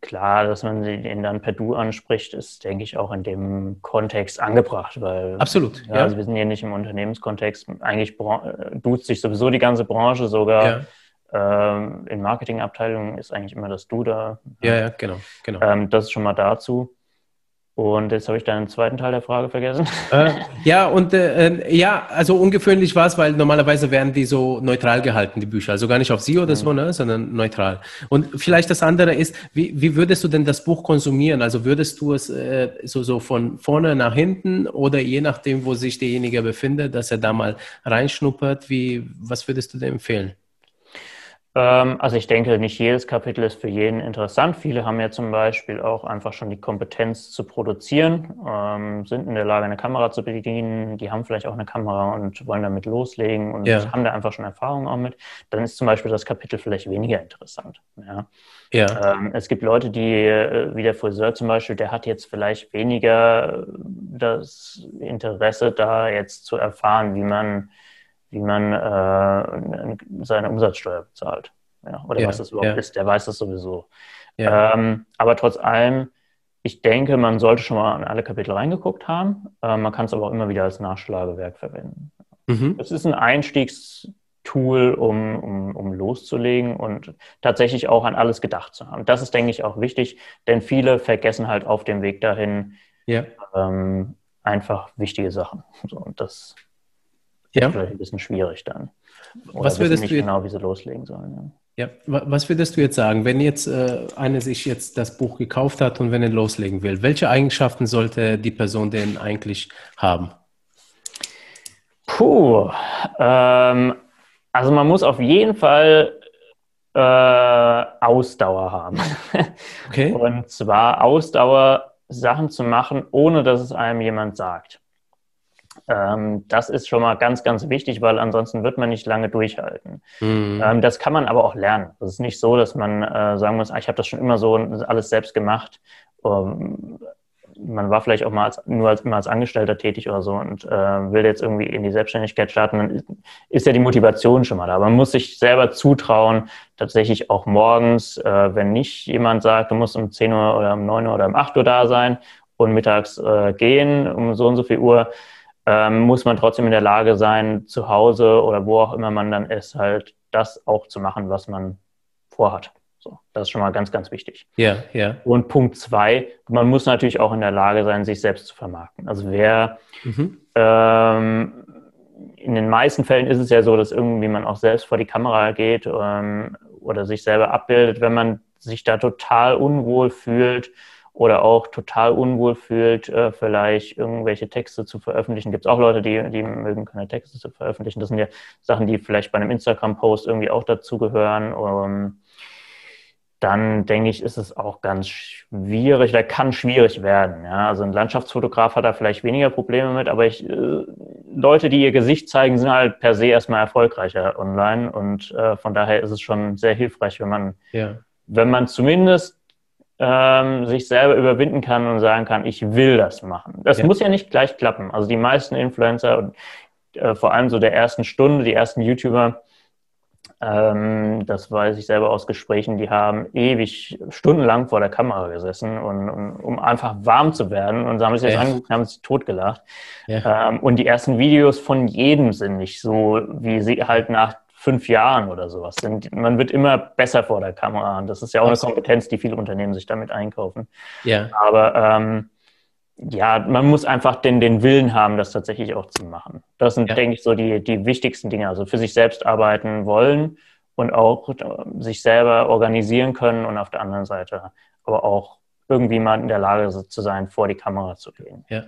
klar, dass man den dann per Du anspricht, ist, denke ich, auch in dem Kontext angebracht, weil
absolut.
Ja, Also wir sind hier nicht im Unternehmenskontext. Eigentlich äh, duzt sich sowieso die ganze Branche sogar. Ähm, in Marketingabteilungen ist eigentlich immer das Du da.
Ja, ja, genau. genau.
Ähm, das ist schon mal dazu. Und jetzt habe ich deinen zweiten Teil der Frage vergessen.
Äh, ja, und äh, äh ja, also ungewöhnlich war es, weil normalerweise werden die so neutral gehalten, die Bücher. Also gar nicht auf Sie oder mhm. so, ne, sondern neutral. Und vielleicht das andere ist, wie, wie würdest du denn das Buch konsumieren? Also würdest du es äh, so, so von vorne nach hinten oder je nachdem, wo sich derjenige befindet, dass er da mal reinschnuppert? Wie, was würdest du dir empfehlen?
Ähm, also ich denke, nicht jedes Kapitel ist für jeden interessant. Viele haben ja zum Beispiel auch einfach schon die Kompetenz zu produzieren, ähm, sind in der Lage, eine Kamera zu bedienen, die haben vielleicht auch eine Kamera und wollen damit loslegen und ja. haben da einfach schon Erfahrung auch mit. Dann ist zum Beispiel das Kapitel vielleicht weniger interessant. Ja. ja. Ähm, es gibt Leute, die, äh, wie der Friseur zum Beispiel, der hat jetzt vielleicht weniger das Interesse da jetzt zu erfahren, wie man wie man äh, seine Umsatzsteuer bezahlt. Ja, oder ja, was das überhaupt ja. ist, der weiß das sowieso. Ähm, aber trotz allem, ich denke, man sollte schon mal an alle Kapitel reingeguckt haben. Äh, man kann es aber auch immer wieder als Nachschlagewerk verwenden. Mhm. Es ist ein Einstiegstool, um, um, um loszulegen und tatsächlich auch an alles gedacht zu haben. Das ist, denke ich, auch wichtig, denn viele vergessen halt auf dem Weg dahin ähm, einfach wichtige Sachen. So, und das ja. vielleicht ein bisschen schwierig dann.
Oder was würdest
nicht
du
genau, wie sie loslegen sollen.
Ja. ja. was würdest du jetzt sagen, wenn jetzt äh, eine sich jetzt das Buch gekauft hat und wenn er loslegen will, welche Eigenschaften sollte die Person denn eigentlich haben?
Puh, ähm, also man muss auf jeden Fall äh, Ausdauer haben. Okay. Und zwar Ausdauer, Sachen zu machen, ohne dass es einem jemand sagt. Ähm, das ist schon mal ganz, ganz wichtig, weil ansonsten wird man nicht lange durchhalten. Mhm. Ähm, das kann man aber auch lernen. Es ist nicht so, dass man äh, sagen muss, ah, ich habe das schon immer so alles selbst gemacht. Ähm, man war vielleicht auch mal als, nur als, immer als Angestellter tätig oder so und äh, will jetzt irgendwie in die Selbstständigkeit starten, dann ist, ja die Motivation schon mal da. Aber man muss sich selber zutrauen, tatsächlich auch morgens, äh, wenn nicht jemand sagt, du musst um 10 Uhr oder um 9 Uhr oder um 8 Uhr da sein und mittags äh, gehen um so und so viel Uhr, ähm, muss man trotzdem in der Lage sein, zu Hause oder wo auch immer man dann ist, halt das auch zu machen, was man vorhat. So, das ist schon mal ganz, ganz wichtig.
Ja, ja.
Und Punkt zwei, man muss natürlich auch in der Lage sein, sich selbst zu vermarkten. Also wer, mhm. ähm, in den meisten Fällen ist es ja so, dass irgendwie man auch selbst vor die Kamera geht ähm, oder sich selber abbildet. Wenn man sich da total unwohl fühlt oder auch total unwohl fühlt, äh, vielleicht irgendwelche Texte zu veröffentlichen. Gibt es auch Leute, die, die mögen keine Texte zu veröffentlichen. Das sind ja Sachen, die vielleicht bei einem Instagram-Post irgendwie auch dazugehören. Um, dann denke ich, ist es auch ganz schwierig, oder kann schwierig werden. Ja? Also ein Landschaftsfotograf hat da vielleicht weniger Probleme mit, aber ich, äh, Leute, die ihr Gesicht zeigen, sind halt per se erstmal erfolgreicher online und äh, von daher ist es schon sehr hilfreich, wenn man, ja. wenn man zumindest ähm, sich selber überwinden kann und sagen kann, ich will das machen. Das ja. muss ja nicht gleich klappen. Also die meisten Influencer und äh, vor allem so der ersten Stunde, die ersten YouTuber, ähm, das weiß ich selber aus Gesprächen, die haben ewig stundenlang vor der Kamera gesessen, und, und um einfach warm zu werden. Und haben sich das angeguckt haben sich totgelacht. Ja. Ähm, und die ersten Videos von jedem sind nicht so, wie sie halt nach fünf Jahren oder sowas sind. Man wird immer besser vor der Kamera. Und das ist ja auch eine Kompetenz, die viele Unternehmen sich damit einkaufen. Ja. Aber ähm, ja, man muss einfach den, den Willen haben, das tatsächlich auch zu machen. Das sind, ja. denke ich, so die, die wichtigsten Dinge. Also für sich selbst arbeiten wollen und auch äh, sich selber organisieren können und auf der anderen Seite aber auch irgendwie mal in der Lage zu sein, vor die Kamera zu gehen.
Ja.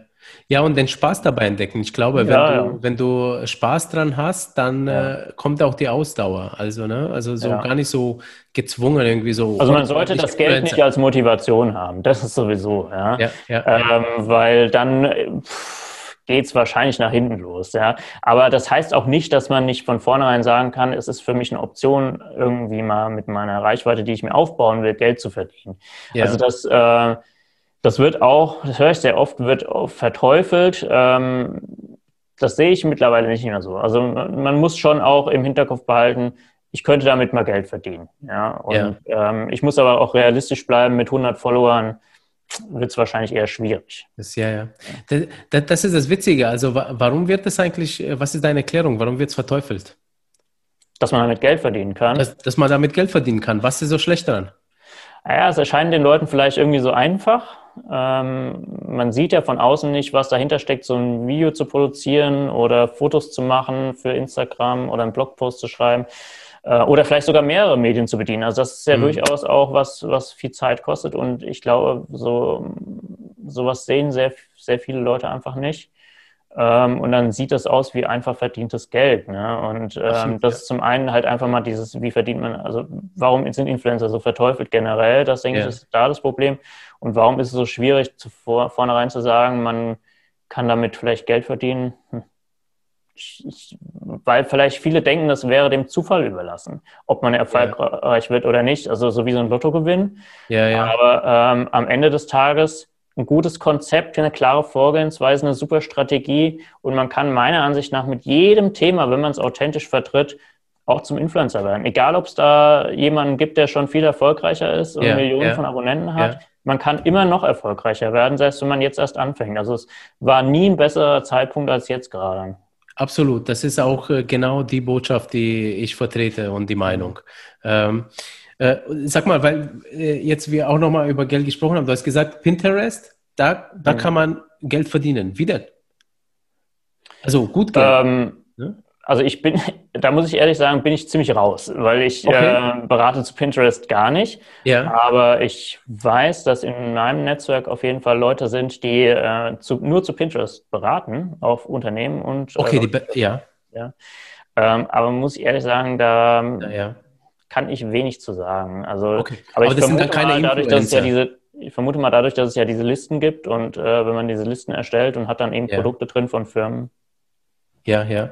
Ja, und den Spaß dabei entdecken. Ich glaube, wenn, ja, du, ja. wenn du Spaß dran hast, dann ja. äh, kommt auch die Ausdauer. Also, ne? Also so gar nicht so gezwungen irgendwie so.
Also man sollte das Geld nicht als Motivation haben. Das ist sowieso, ja. Ähm, weil dann. Pff, geht es wahrscheinlich nach hinten los. Ja. Aber das heißt auch nicht, dass man nicht von vornherein sagen kann, es ist für mich eine Option, irgendwie mal mit meiner Reichweite, die ich mir aufbauen will, Geld zu verdienen. Ja. Also das, äh, das wird auch, das höre ich sehr oft, wird verteufelt. Ähm, das sehe ich mittlerweile nicht mehr so. Also man muss schon auch im Hinterkopf behalten, ich könnte damit mal Geld verdienen. Ja? Und ja. Ähm, ich muss aber auch realistisch bleiben mit 100 Followern wird es wahrscheinlich eher schwierig.
Das, ja, ja. Das, das, ist das Witzige. Also warum wird das eigentlich, was ist deine Erklärung? Warum wird es verteufelt?
Dass man damit Geld verdienen kann.
Dass, dass, man damit Geld verdienen kann. Was ist so schlecht daran?
Naja, es erscheint den Leuten vielleicht irgendwie so einfach. Ähm, man sieht ja von außen nicht, was dahinter steckt, so ein Video zu produzieren oder Fotos zu machen für Instagram oder einen Blogpost zu schreiben. Äh, oder vielleicht sogar mehrere Medien zu bedienen. Also das ist ja mhm. durchaus auch was, was viel Zeit kostet und ich glaube, so sowas sehen sehr, sehr viele Leute einfach nicht. Ähm, und dann sieht das aus wie einfach verdientes Geld. Ne? Und ähm, das ist zum einen halt einfach mal dieses, wie verdient man, also warum sind Influencer so verteufelt generell? Das denke ja. ich, ist da das Problem. Und warum ist es so schwierig, zuvor, vornherein zu sagen, man kann damit vielleicht Geld verdienen? Hm ich, weil vielleicht viele denken, das wäre dem Zufall überlassen, ob man erfolgreich ja. wird oder nicht. Also so wie so ein Lottogewinn. Ja, ja. Aber ähm, am Ende des Tages ein gutes Konzept, eine klare Vorgehensweise, eine super Strategie und man kann meiner Ansicht nach mit jedem Thema, wenn man es authentisch vertritt, auch zum Influencer werden. Egal, ob es da jemanden gibt, der schon viel erfolgreicher ist und ja, Millionen ja. von Abonnenten hat. Ja. Man kann immer noch erfolgreicher werden, selbst wenn man jetzt erst anfängt. Also es war nie ein besserer Zeitpunkt als jetzt gerade.
Absolut, das ist auch äh, genau die Botschaft, die ich vertrete und die Meinung. Ähm, äh, sag mal, weil äh, jetzt wir auch nochmal über Geld gesprochen haben, du hast gesagt, Pinterest, da, da mhm. kann man Geld verdienen. Wie denn?
Also gut Geld. Ähm, ne? Also ich bin, da muss ich ehrlich sagen, bin ich ziemlich raus, weil ich okay. äh, berate zu Pinterest gar nicht. Ja. Aber ich weiß, dass in meinem Netzwerk auf jeden Fall Leute sind, die äh, zu, nur zu Pinterest beraten auf Unternehmen und.
Äh, okay, äh, die, ja.
ja. Ähm, aber muss ich ehrlich sagen, da ja, ja. Kann ich wenig zu sagen. Also, okay. aber, aber ich das sind dann keine mal, dadurch, dass es ja diese ich vermute mal dadurch, dass es ja diese Listen gibt und äh, wenn man diese Listen erstellt und hat dann eben ja. Produkte drin von Firmen.
Ja, ja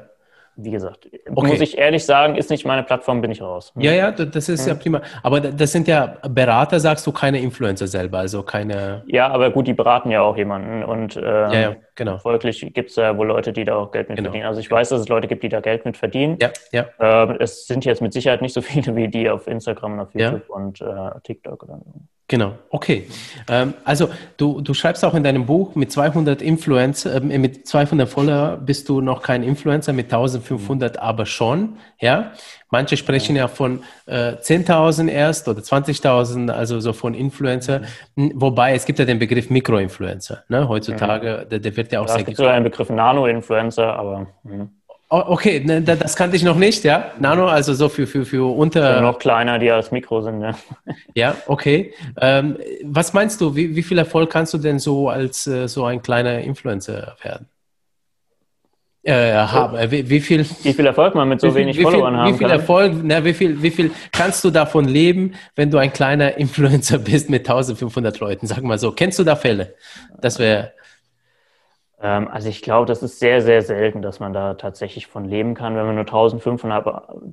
wie gesagt, okay. muss ich ehrlich sagen, ist nicht meine Plattform, bin ich raus.
Ja, ja, das ist ja prima. Aber das sind ja Berater, sagst du, keine Influencer selber, also keine.
Ja, aber gut, die beraten ja auch jemanden und ähm, ja, ja, genau. folglich gibt es ja wohl Leute, die da auch Geld mit genau. verdienen. Also ich weiß, dass es Leute gibt, die da Geld mit verdienen. Ja, ja. Ähm, es sind jetzt mit Sicherheit nicht so viele wie die auf Instagram und auf YouTube ja. und äh, TikTok oder so.
Genau, okay. Ähm, also du, du schreibst auch in deinem Buch, mit 200 Influencer, äh, mit 200 Follower bist du noch kein Influencer, mit 1500 aber schon, ja. Manche sprechen ja von äh, 10.000 erst oder 20.000, also so von Influencer. Mhm. Wobei es gibt ja den Begriff Mikroinfluencer, ne? Heutzutage, mhm. der, der, wird ja auch
ja, sehr Es gibt sogar einen Begriff Nano-Influencer, aber... Mh.
Oh, okay, ne, das kannte ich noch nicht, ja. Nano, also so für, für, für unter.
Ja, noch kleiner, die als Mikro sind, ja.
Ja, okay. Ähm, was meinst du, wie, wie viel Erfolg kannst du denn so als äh, so ein kleiner Influencer werden? Äh, haben. Äh, wie, wie, viel,
wie viel Erfolg man mit so
viel,
wenig
wie
Followern
viel,
haben
Wie viel
kann.
Erfolg, na, wie, viel, wie viel kannst du davon leben, wenn du ein kleiner Influencer bist mit 1500 Leuten? Sag mal so. Kennst du da Fälle? Das wäre.
Ähm, also ich glaube, das ist sehr, sehr selten, dass man da tatsächlich von leben kann, wenn man nur 1500,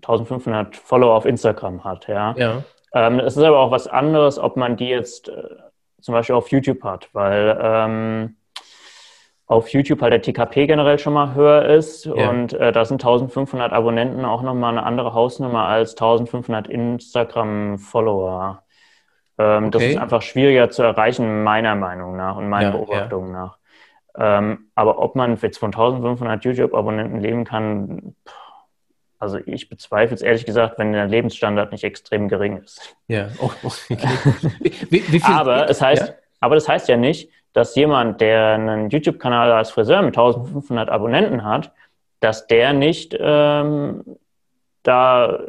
1500 Follower auf Instagram hat. Ja.
Ja.
Ähm, es ist aber auch was anderes, ob man die jetzt äh, zum Beispiel auf YouTube hat, weil ähm, auf YouTube halt der TKP generell schon mal höher ist
Ja.
und äh, da sind 1500 Abonnenten auch nochmal eine andere Hausnummer als 1500 Instagram-Follower. Ähm, Das
Okay.
ist einfach schwieriger zu erreichen, meiner Meinung nach und meinen
Ja,
Beobachtungen nach. Ähm, aber ob man jetzt von 1500 YouTube-Abonnenten leben kann, also ich bezweifle es ehrlich gesagt, wenn der Lebensstandard nicht extrem gering ist.
Ja. Oh, okay. wie, wie,
Aber es heißt,
Ja?
aber das heißt ja nicht, dass jemand, der einen YouTube-Kanal als Friseur mit 1500 Abonnenten hat, dass der nicht ähm, da,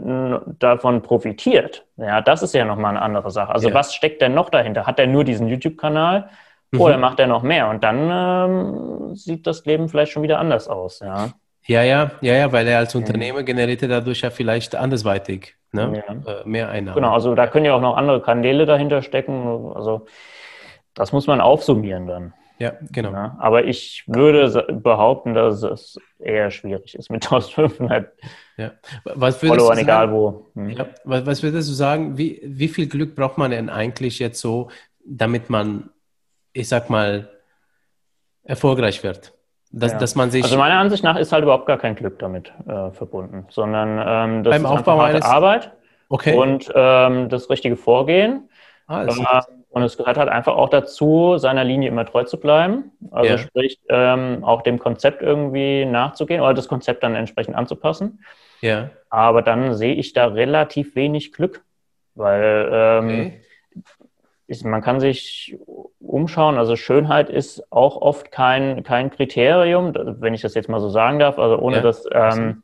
davon profitiert. Ja, das ist ja nochmal eine andere Sache. Also
Ja.
was steckt denn noch dahinter? Hat er nur diesen YouTube-Kanal
Mhm.
oder macht er noch mehr? Und dann ähm, sieht das Leben vielleicht schon wieder anders aus. Ja.
Ja, ja, ja, ja, weil er als Unternehmer generiert er dadurch ja vielleicht andersweitig ne?
Ja.
äh, mehr Einnahmen.
Genau, also da können ja auch noch andere Kanäle dahinter stecken. Also das muss man aufsummieren dann.
Ja, genau.
Ja, aber ich würde behaupten, dass es eher schwierig ist mit 1500
Ja. Was würdest
Followern,
du
egal
sagen,
wo. Hm.
ja, was, was würdest du sagen, wie, wie viel Glück braucht man denn eigentlich jetzt so, damit man, ich sag mal, erfolgreich wird? Dass,
Ja.
dass man sich
Also meiner Ansicht nach ist halt überhaupt gar kein Glück damit äh, verbunden, sondern ähm, das
Beim
ist
Aufbau
harte
eines-
Arbeit
okay,
und ähm, das richtige Vorgehen.
ah,
Äh, und es gehört halt einfach auch dazu, seiner Linie immer treu zu bleiben. Also
Ja.
sprich, ähm, auch dem Konzept irgendwie nachzugehen oder das Konzept dann entsprechend anzupassen.
ja,
Aber dann sehe ich da relativ wenig Glück, weil ähm,
okay.
Ist, man kann sich umschauen. Also Schönheit ist auch oft kein, kein Kriterium, wenn ich das jetzt mal so sagen darf. Also ohne
Ja.
dass ähm,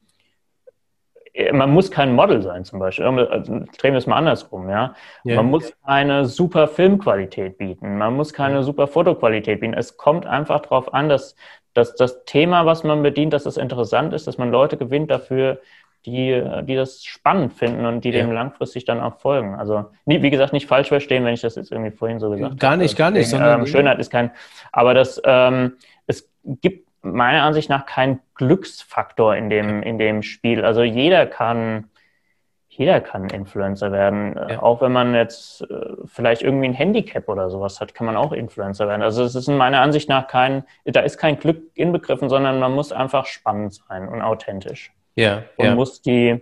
man muss kein Model sein zum Beispiel. Also drehen wir es mal andersrum, ja.
ja.
Man muss keine super Filmqualität bieten. Man muss keine super Fotoqualität bieten. Es kommt einfach darauf an, dass, dass das Thema, was man bedient, dass es interessant ist, dass man Leute gewinnt dafür, die, die das spannend finden und die
Ja.
dem langfristig dann auch folgen. Also, nie, wie gesagt, nicht falsch verstehen, wenn ich das jetzt irgendwie vorhin so gesagt
Gar
habe.
nicht, gar nicht,
Deswegen,
sondern-
ähm, Schönheit ist kein, aber das, ähm, es gibt meiner Ansicht nach keinen Glücksfaktor in dem, in dem Spiel. Also jeder kann, jeder kann Influencer werden.
Ja.
Auch wenn man jetzt äh, vielleicht irgendwie ein Handicap oder sowas hat, kann man auch Influencer werden. Also es ist in meiner Ansicht nach kein, da ist kein Glück inbegriffen, sondern man muss einfach spannend sein und authentisch.
Ja,
Und
ja.
muss die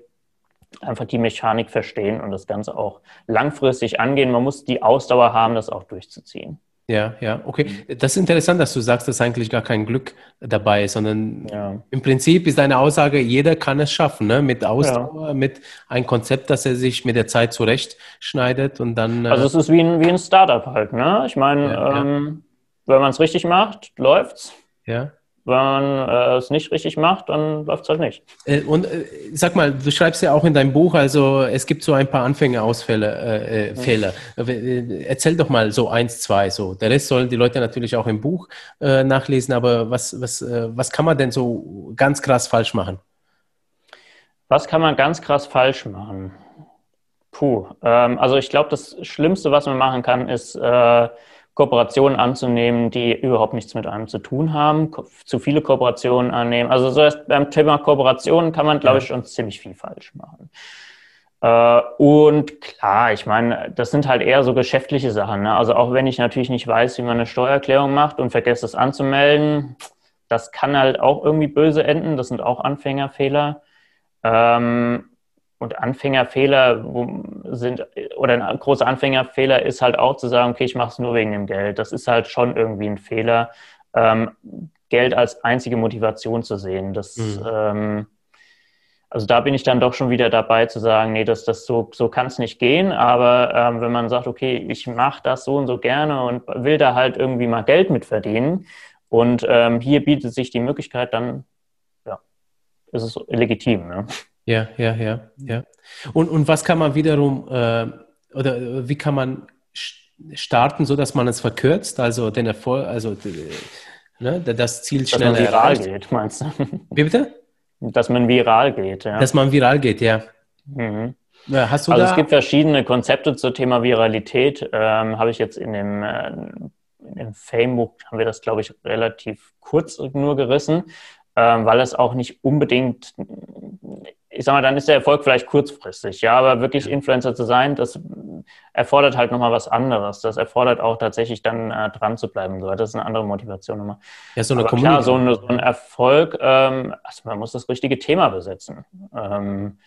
einfach die Mechanik verstehen und das Ganze auch langfristig angehen. Man muss die Ausdauer haben, das auch durchzuziehen.
Ja, ja, okay. Das ist interessant, dass du sagst, dass eigentlich gar kein Glück dabei ist, sondern
Ja.
im Prinzip ist deine Aussage, jeder kann es schaffen, ne? Mit Ausdauer, mit einem Konzept, dass er sich mit der Zeit zurechtschneidet und dann. äh,
Also es ist wie ein, wie ein Startup halt, ne? Ich meine,
Ja, ja.
ähm, wenn man es richtig macht, läuft's.
ja.
Wenn man äh, es nicht richtig macht, dann läuft's halt nicht.
Äh, Und äh, sag mal, du schreibst ja auch in deinem Buch, also es gibt so ein paar Anfängerausfälle, äh, äh, Fehler. Äh, Erzähl doch mal so eins, zwei, so. Der Rest sollen die Leute natürlich auch im Buch nachlesen, aber was, was, was kann man denn so ganz krass falsch machen?
Was kann man ganz krass falsch machen? Puh, ähm, also ich glaube, das Schlimmste, was man machen kann, ist Kooperationen anzunehmen, die überhaupt nichts mit einem zu tun haben, zu viele Kooperationen annehmen. Also so erst beim Thema Kooperationen kann man, glaube ich, schon ziemlich viel falsch machen. Äh, und klar, ich meine, das sind halt eher so geschäftliche Sachen. Ne? Also auch wenn ich natürlich nicht weiß, wie man eine Steuererklärung macht und vergesse es anzumelden, das kann halt auch irgendwie böse enden. Das sind auch Anfängerfehler. Ähm, und Anfängerfehler sind, oder ein großer Anfängerfehler ist halt auch zu sagen, okay, ich mache es nur wegen dem Geld. Das ist halt schon irgendwie ein Fehler, ähm, Geld als einzige Motivation zu sehen. Das,
Mhm.
ähm, also da bin ich dann doch schon wieder dabei zu sagen, nee, das, das so, so kann es nicht gehen. Aber ähm, wenn man sagt, okay, ich mache das so und so gerne und will da halt irgendwie mal Geld mit verdienen und ähm, hier bietet sich die Möglichkeit, dann ist es legitim. Ne?
Ja, ja, ja, ja. Und, und was kann man wiederum, äh, oder wie kann man starten, so dass man es verkürzt, also den Erfolg, also ne, das Ziel schneller
dass man viral erreicht. geht, meinst du?
Wie bitte?
Dass man viral geht, ja.
Dass man viral geht, ja. Mhm.
hast du also da es gibt verschiedene Konzepte zum Thema Viralität. Ähm, Habe ich jetzt in dem, äh, in dem haben wir das, glaube ich, relativ kurz nur gerissen, ähm, weil es auch nicht unbedingt ich sag mal, dann ist der Erfolg vielleicht kurzfristig, ja, aber wirklich Influencer zu sein, das erfordert halt nochmal was anderes. Das erfordert auch tatsächlich dann äh, dran zu bleiben. So. Das ist eine andere Motivation nochmal. Ja, so eine aber klar, so, eine, so, ein Erfolg, ähm, also man muss das richtige Thema besetzen. Ähm,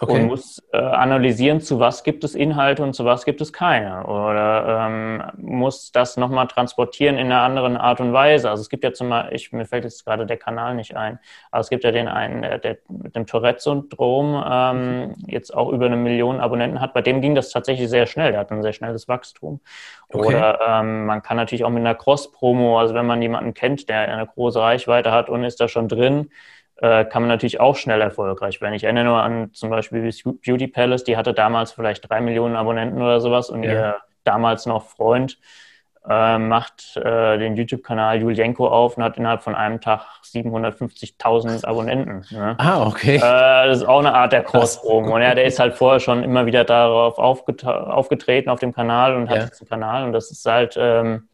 Okay. Und muss äh, analysieren, zu was gibt es Inhalte und zu was gibt es keine. Oder ähm, muss das nochmal transportieren in einer anderen Art und Weise. Also es gibt ja zum Beispiel, ich, mir fällt jetzt gerade der Kanal nicht ein, aber es gibt ja den einen, der, der mit dem Tourette-Syndrom ähm, jetzt auch über eine Million Abonnenten hat. Bei dem ging das tatsächlich sehr schnell. Der hat ein sehr schnelles Wachstum. Okay. Oder ähm, man kann natürlich auch mit einer Cross-Promo, also wenn man jemanden kennt, der eine große Reichweite hat und ist da schon drin, äh, kann man natürlich auch schnell erfolgreich werden. Ich erinnere nur an zum Beispiel Beauty Palace, die hatte damals vielleicht drei Millionen Abonnenten oder sowas und ja. ihr damals noch Freund äh, macht äh, den YouTube-Kanal Julienko auf und hat innerhalb von einem Tag 750.000 Abonnenten.
Ne? Ah, okay. Äh,
das ist auch eine Art der Cross-Promo. Und ja, der ist halt vorher schon immer wieder darauf aufget aufgetreten auf dem Kanal und hat ja. jetzt einen Kanal und das ist halt, ähm,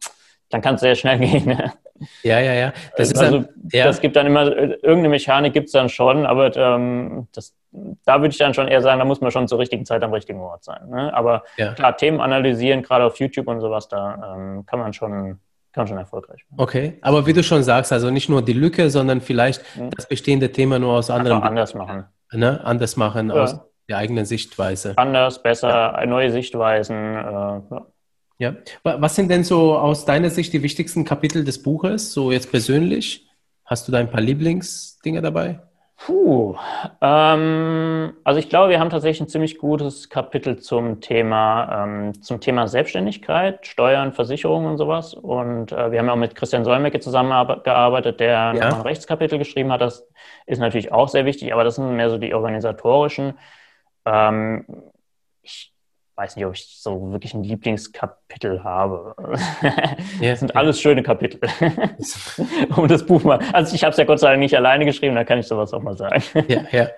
dann kann es sehr schnell gehen. Ne?
Ja, ja, ja.
Das, also, dann, ja. das gibt dann immer, irgendeine Mechanik gibt es dann schon, aber ähm, das, da würde ich dann schon eher sagen, da muss man schon zur richtigen Zeit am richtigen Ort sein. Ne? Aber ja. klar, Themen analysieren, gerade auf YouTube und sowas, da ähm, kann man schon kann schon erfolgreich
werden. Okay, aber wie du schon sagst, also nicht nur die Lücke, sondern vielleicht mhm. das bestehende Thema nur aus anderen.
Einfach anders machen.
Ne? Anders machen, ja. aus der eigenen Sichtweise.
Anders, besser, neue Sichtweisen. Äh, ja.
Ja, was sind denn so aus deiner Sicht die wichtigsten Kapitel des Buches, so jetzt persönlich? Hast du da ein paar Lieblingsdinge dabei?
Puh, ähm, also ich glaube, wir haben tatsächlich ein ziemlich gutes Kapitel zum Thema, ähm, zum Thema Selbstständigkeit, Steuern, Versicherungen und sowas. Und äh, wir haben auch mit Christian Solmecke zusammengearbeitet, der ja. noch ein Rechtskapitel geschrieben hat. Das ist natürlich auch sehr wichtig, aber das sind mehr so die organisatorischen. Ähm, ich weiß nicht, ob ich so wirklich ein Lieblingskapitel habe. Ja, das sind ja. alles schöne Kapitel. um das Buch mal. Also ich habe es ja Gott sei Dank nicht alleine geschrieben, da kann ich sowas auch mal sagen.
Ja, ja.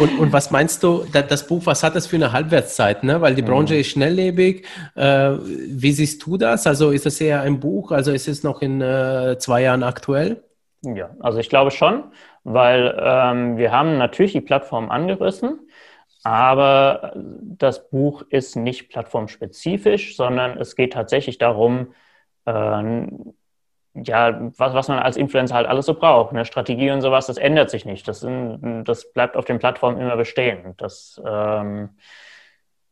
Und, und was meinst du, das Buch, was hat das für eine Halbwertszeit? Ne? Weil die Branche mhm. ist schnelllebig. Äh, wie siehst du das? Also ist das eher ein Buch? Also ist es noch in äh, zwei Jahren aktuell?
Ja, also ich glaube schon, weil ähm, wir haben natürlich die Plattform angerissen. Aber das Buch ist nicht plattformspezifisch, sondern es geht tatsächlich darum, äh, ja, was, was man als Influencer halt alles so braucht. Eine Strategie und sowas, das ändert sich nicht. Das, sind, das bleibt auf den Plattformen immer bestehen. Das ähm,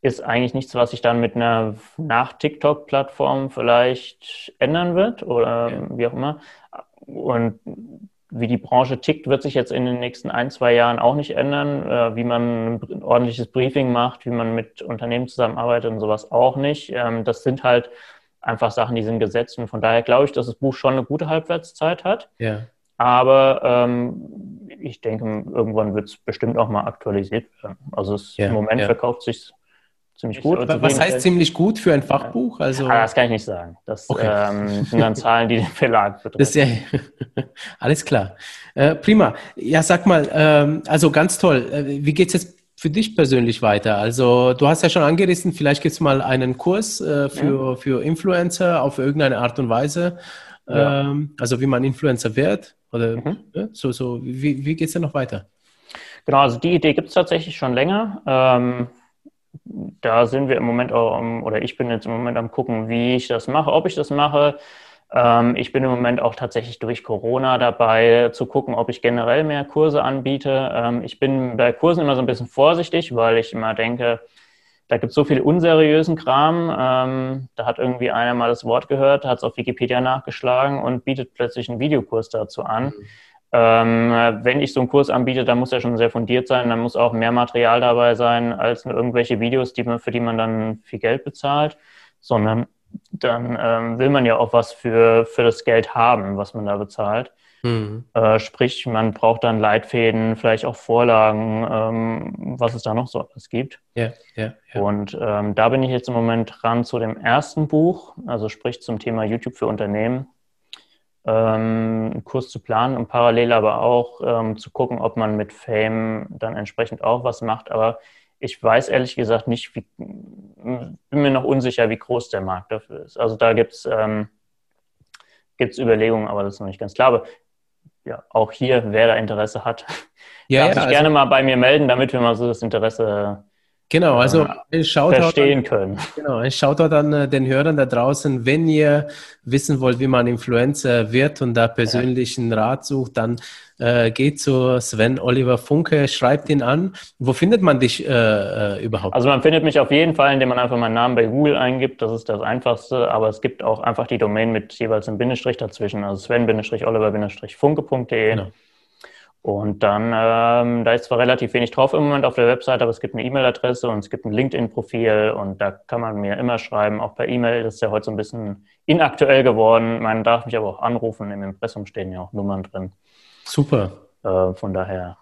ist eigentlich nichts, was sich dann mit einer nach-TikTok-Plattform vielleicht ändern wird oder ja. wie auch immer. Und wie die Branche tickt, wird sich jetzt in den nächsten ein, zwei Jahren auch nicht ändern. Äh, wie man ein ordentliches Briefing macht, wie man mit Unternehmen zusammenarbeitet und sowas auch nicht. Ähm, das sind halt einfach Sachen, die sind gesetzt. Und von daher glaube ich, dass das Buch schon eine gute Halbwertszeit hat. Ja. Aber ähm, ich denke, irgendwann wird es bestimmt auch mal aktualisiert werden. Also es, ja, im Moment ja. verkauft sich ziemlich gut.
Was heißt ziemlich gut für ein Fachbuch?
Also ah, das kann ich nicht sagen. Das okay. ähm, sind dann Zahlen, die den Verlag betreffen.
Ja, alles klar. Äh, prima. Ja, sag mal, ähm, also ganz toll. Äh, wie geht es jetzt für dich persönlich weiter? Also du hast ja schon angerissen, vielleicht gibt es mal einen Kurs äh, für, ja. für Influencer auf irgendeine Art und Weise. Ja. Ähm, also wie man Influencer wird. Oder mhm. so, so, wie, wie geht es denn noch weiter?
Genau, also die Idee gibt es tatsächlich schon länger. Ähm, da sind wir im Moment auch, oder ich bin jetzt im Moment am gucken, wie ich das mache, ob ich das mache. Ähm, ich bin im Moment auch tatsächlich durch Corona dabei zu gucken, ob ich generell mehr Kurse anbiete. Ähm, ich bin bei Kursen immer so ein bisschen vorsichtig, weil ich immer denke, da gibt es so viel unseriösen Kram. Ähm, da hat irgendwie einer mal das Wort gehört, hat es auf Wikipedia nachgeschlagen und bietet plötzlich einen Videokurs dazu an. Mhm ähm, wenn ich so einen Kurs anbiete, dann muss er schon sehr fundiert sein, dann muss auch mehr Material dabei sein als nur irgendwelche Videos, die man, für die man dann viel Geld bezahlt, sondern dann ähm, will man ja auch was für, für das Geld haben, was man da bezahlt. Mhm. Äh, sprich, man braucht dann Leitfäden, vielleicht auch Vorlagen, ähm, was es da noch so alles gibt. Ja, ja, ja. Und ähm, da bin ich jetzt im Moment dran zu dem ersten Buch, also sprich zum Thema YouTube für Unternehmen, ähm, einen Kurs zu planen und parallel aber auch ähm, zu gucken, ob man mit Fame dann entsprechend auch was macht. Aber ich weiß ehrlich gesagt nicht, wie, bin mir noch unsicher, wie groß der Markt dafür ist. Also da gibt es ähm, Überlegungen, aber das ist noch nicht ganz klar. Aber ja, auch hier, wer da Interesse hat, ja, darf ja, sich also, gerne mal bei mir melden, damit wir mal so das Interesse
Genau, also
ein Shoutout verstehen an, können.
Genau, ein Shoutout an äh, den Hörern da draußen. Wenn ihr wissen wollt, wie man Influencer wird und da persönlichen ja. Rat sucht, dann äh, geht zu Sven Oliver Funke, schreibt ihn an. Wo findet man dich äh, äh, überhaupt?
Also man findet mich auf jeden Fall, indem man einfach meinen Namen bei Google eingibt. Das ist das Einfachste. Aber es gibt auch einfach die Domain mit jeweils einem Bindestrich dazwischen. Also Sven-Oliver-Funke.de. Genau. Und dann, ähm, da ist zwar relativ wenig drauf im Moment auf der Website, aber es gibt eine E-Mail-Adresse und es gibt ein LinkedIn-Profil und da kann man mir immer schreiben, auch per E-Mail. Das ist ja heute so ein bisschen inaktuell geworden. Man darf mich aber auch anrufen. Im Impressum stehen ja auch Nummern drin.
Super.
Äh, von daher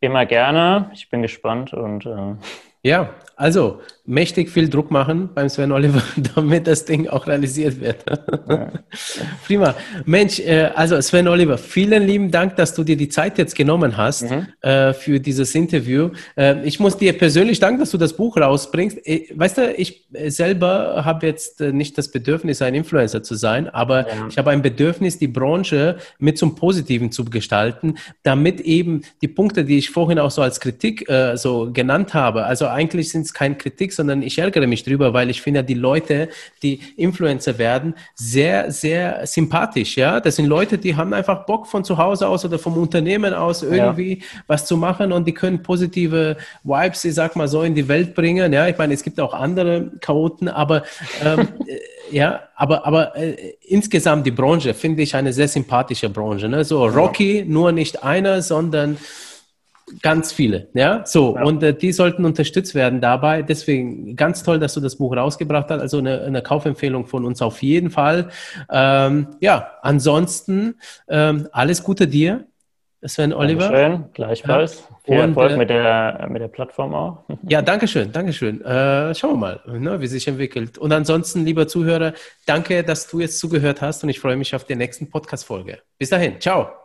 immer gerne. Ich bin gespannt und äh,
ja, also mächtig viel Druck machen beim Sven Oliver, damit das Ding auch realisiert wird. Ja. Prima. Mensch, äh, also Sven Oliver, vielen lieben Dank, dass du dir die Zeit jetzt genommen hast mhm. äh, für dieses Interview. Äh, ich muss dir persönlich danken, dass du das Buch rausbringst. Weißt du, ich selber habe jetzt nicht das Bedürfnis, ein Influencer zu sein, aber ja. ich habe ein Bedürfnis, die Branche mit zum Positiven zu gestalten, damit eben die Punkte, die ich vorhin auch so als Kritik so genannt habe, also eigentlich sind es keine Kritik, sondern ich ärgere mich drüber, weil ich finde die Leute, die Influencer werden, sehr, sehr sympathisch. Ja, das sind Leute, die haben einfach Bock von zu Hause aus oder vom Unternehmen aus irgendwie ja. was zu machen und die können positive Vibes, ich sag mal so, in die Welt bringen. Ja, ich meine, es gibt auch andere Chaoten, aber ähm, äh, ja, aber, aber äh, insgesamt die Branche finde ich eine sehr sympathische Branche. Ne? So Rocky, nur nicht einer, sondern Ganz viele, ja. So, ja. und äh, die sollten unterstützt werden dabei. Deswegen ganz toll, dass du das Buch rausgebracht hast. Also eine, eine Kaufempfehlung von uns auf jeden Fall. Ähm, ja, ansonsten ähm, alles Gute dir, Sven Oliver.
Dankeschön, gleichfalls. Ja. Viel und, Erfolg äh, mit, der, mit der Plattform auch.
Ja, danke schön, danke schön. Äh, schauen wir mal, ne, wie sich entwickelt. Und ansonsten, lieber Zuhörer, danke, dass du jetzt zugehört hast und ich freue mich auf die nächsten Podcast-Folge. Bis dahin, ciao.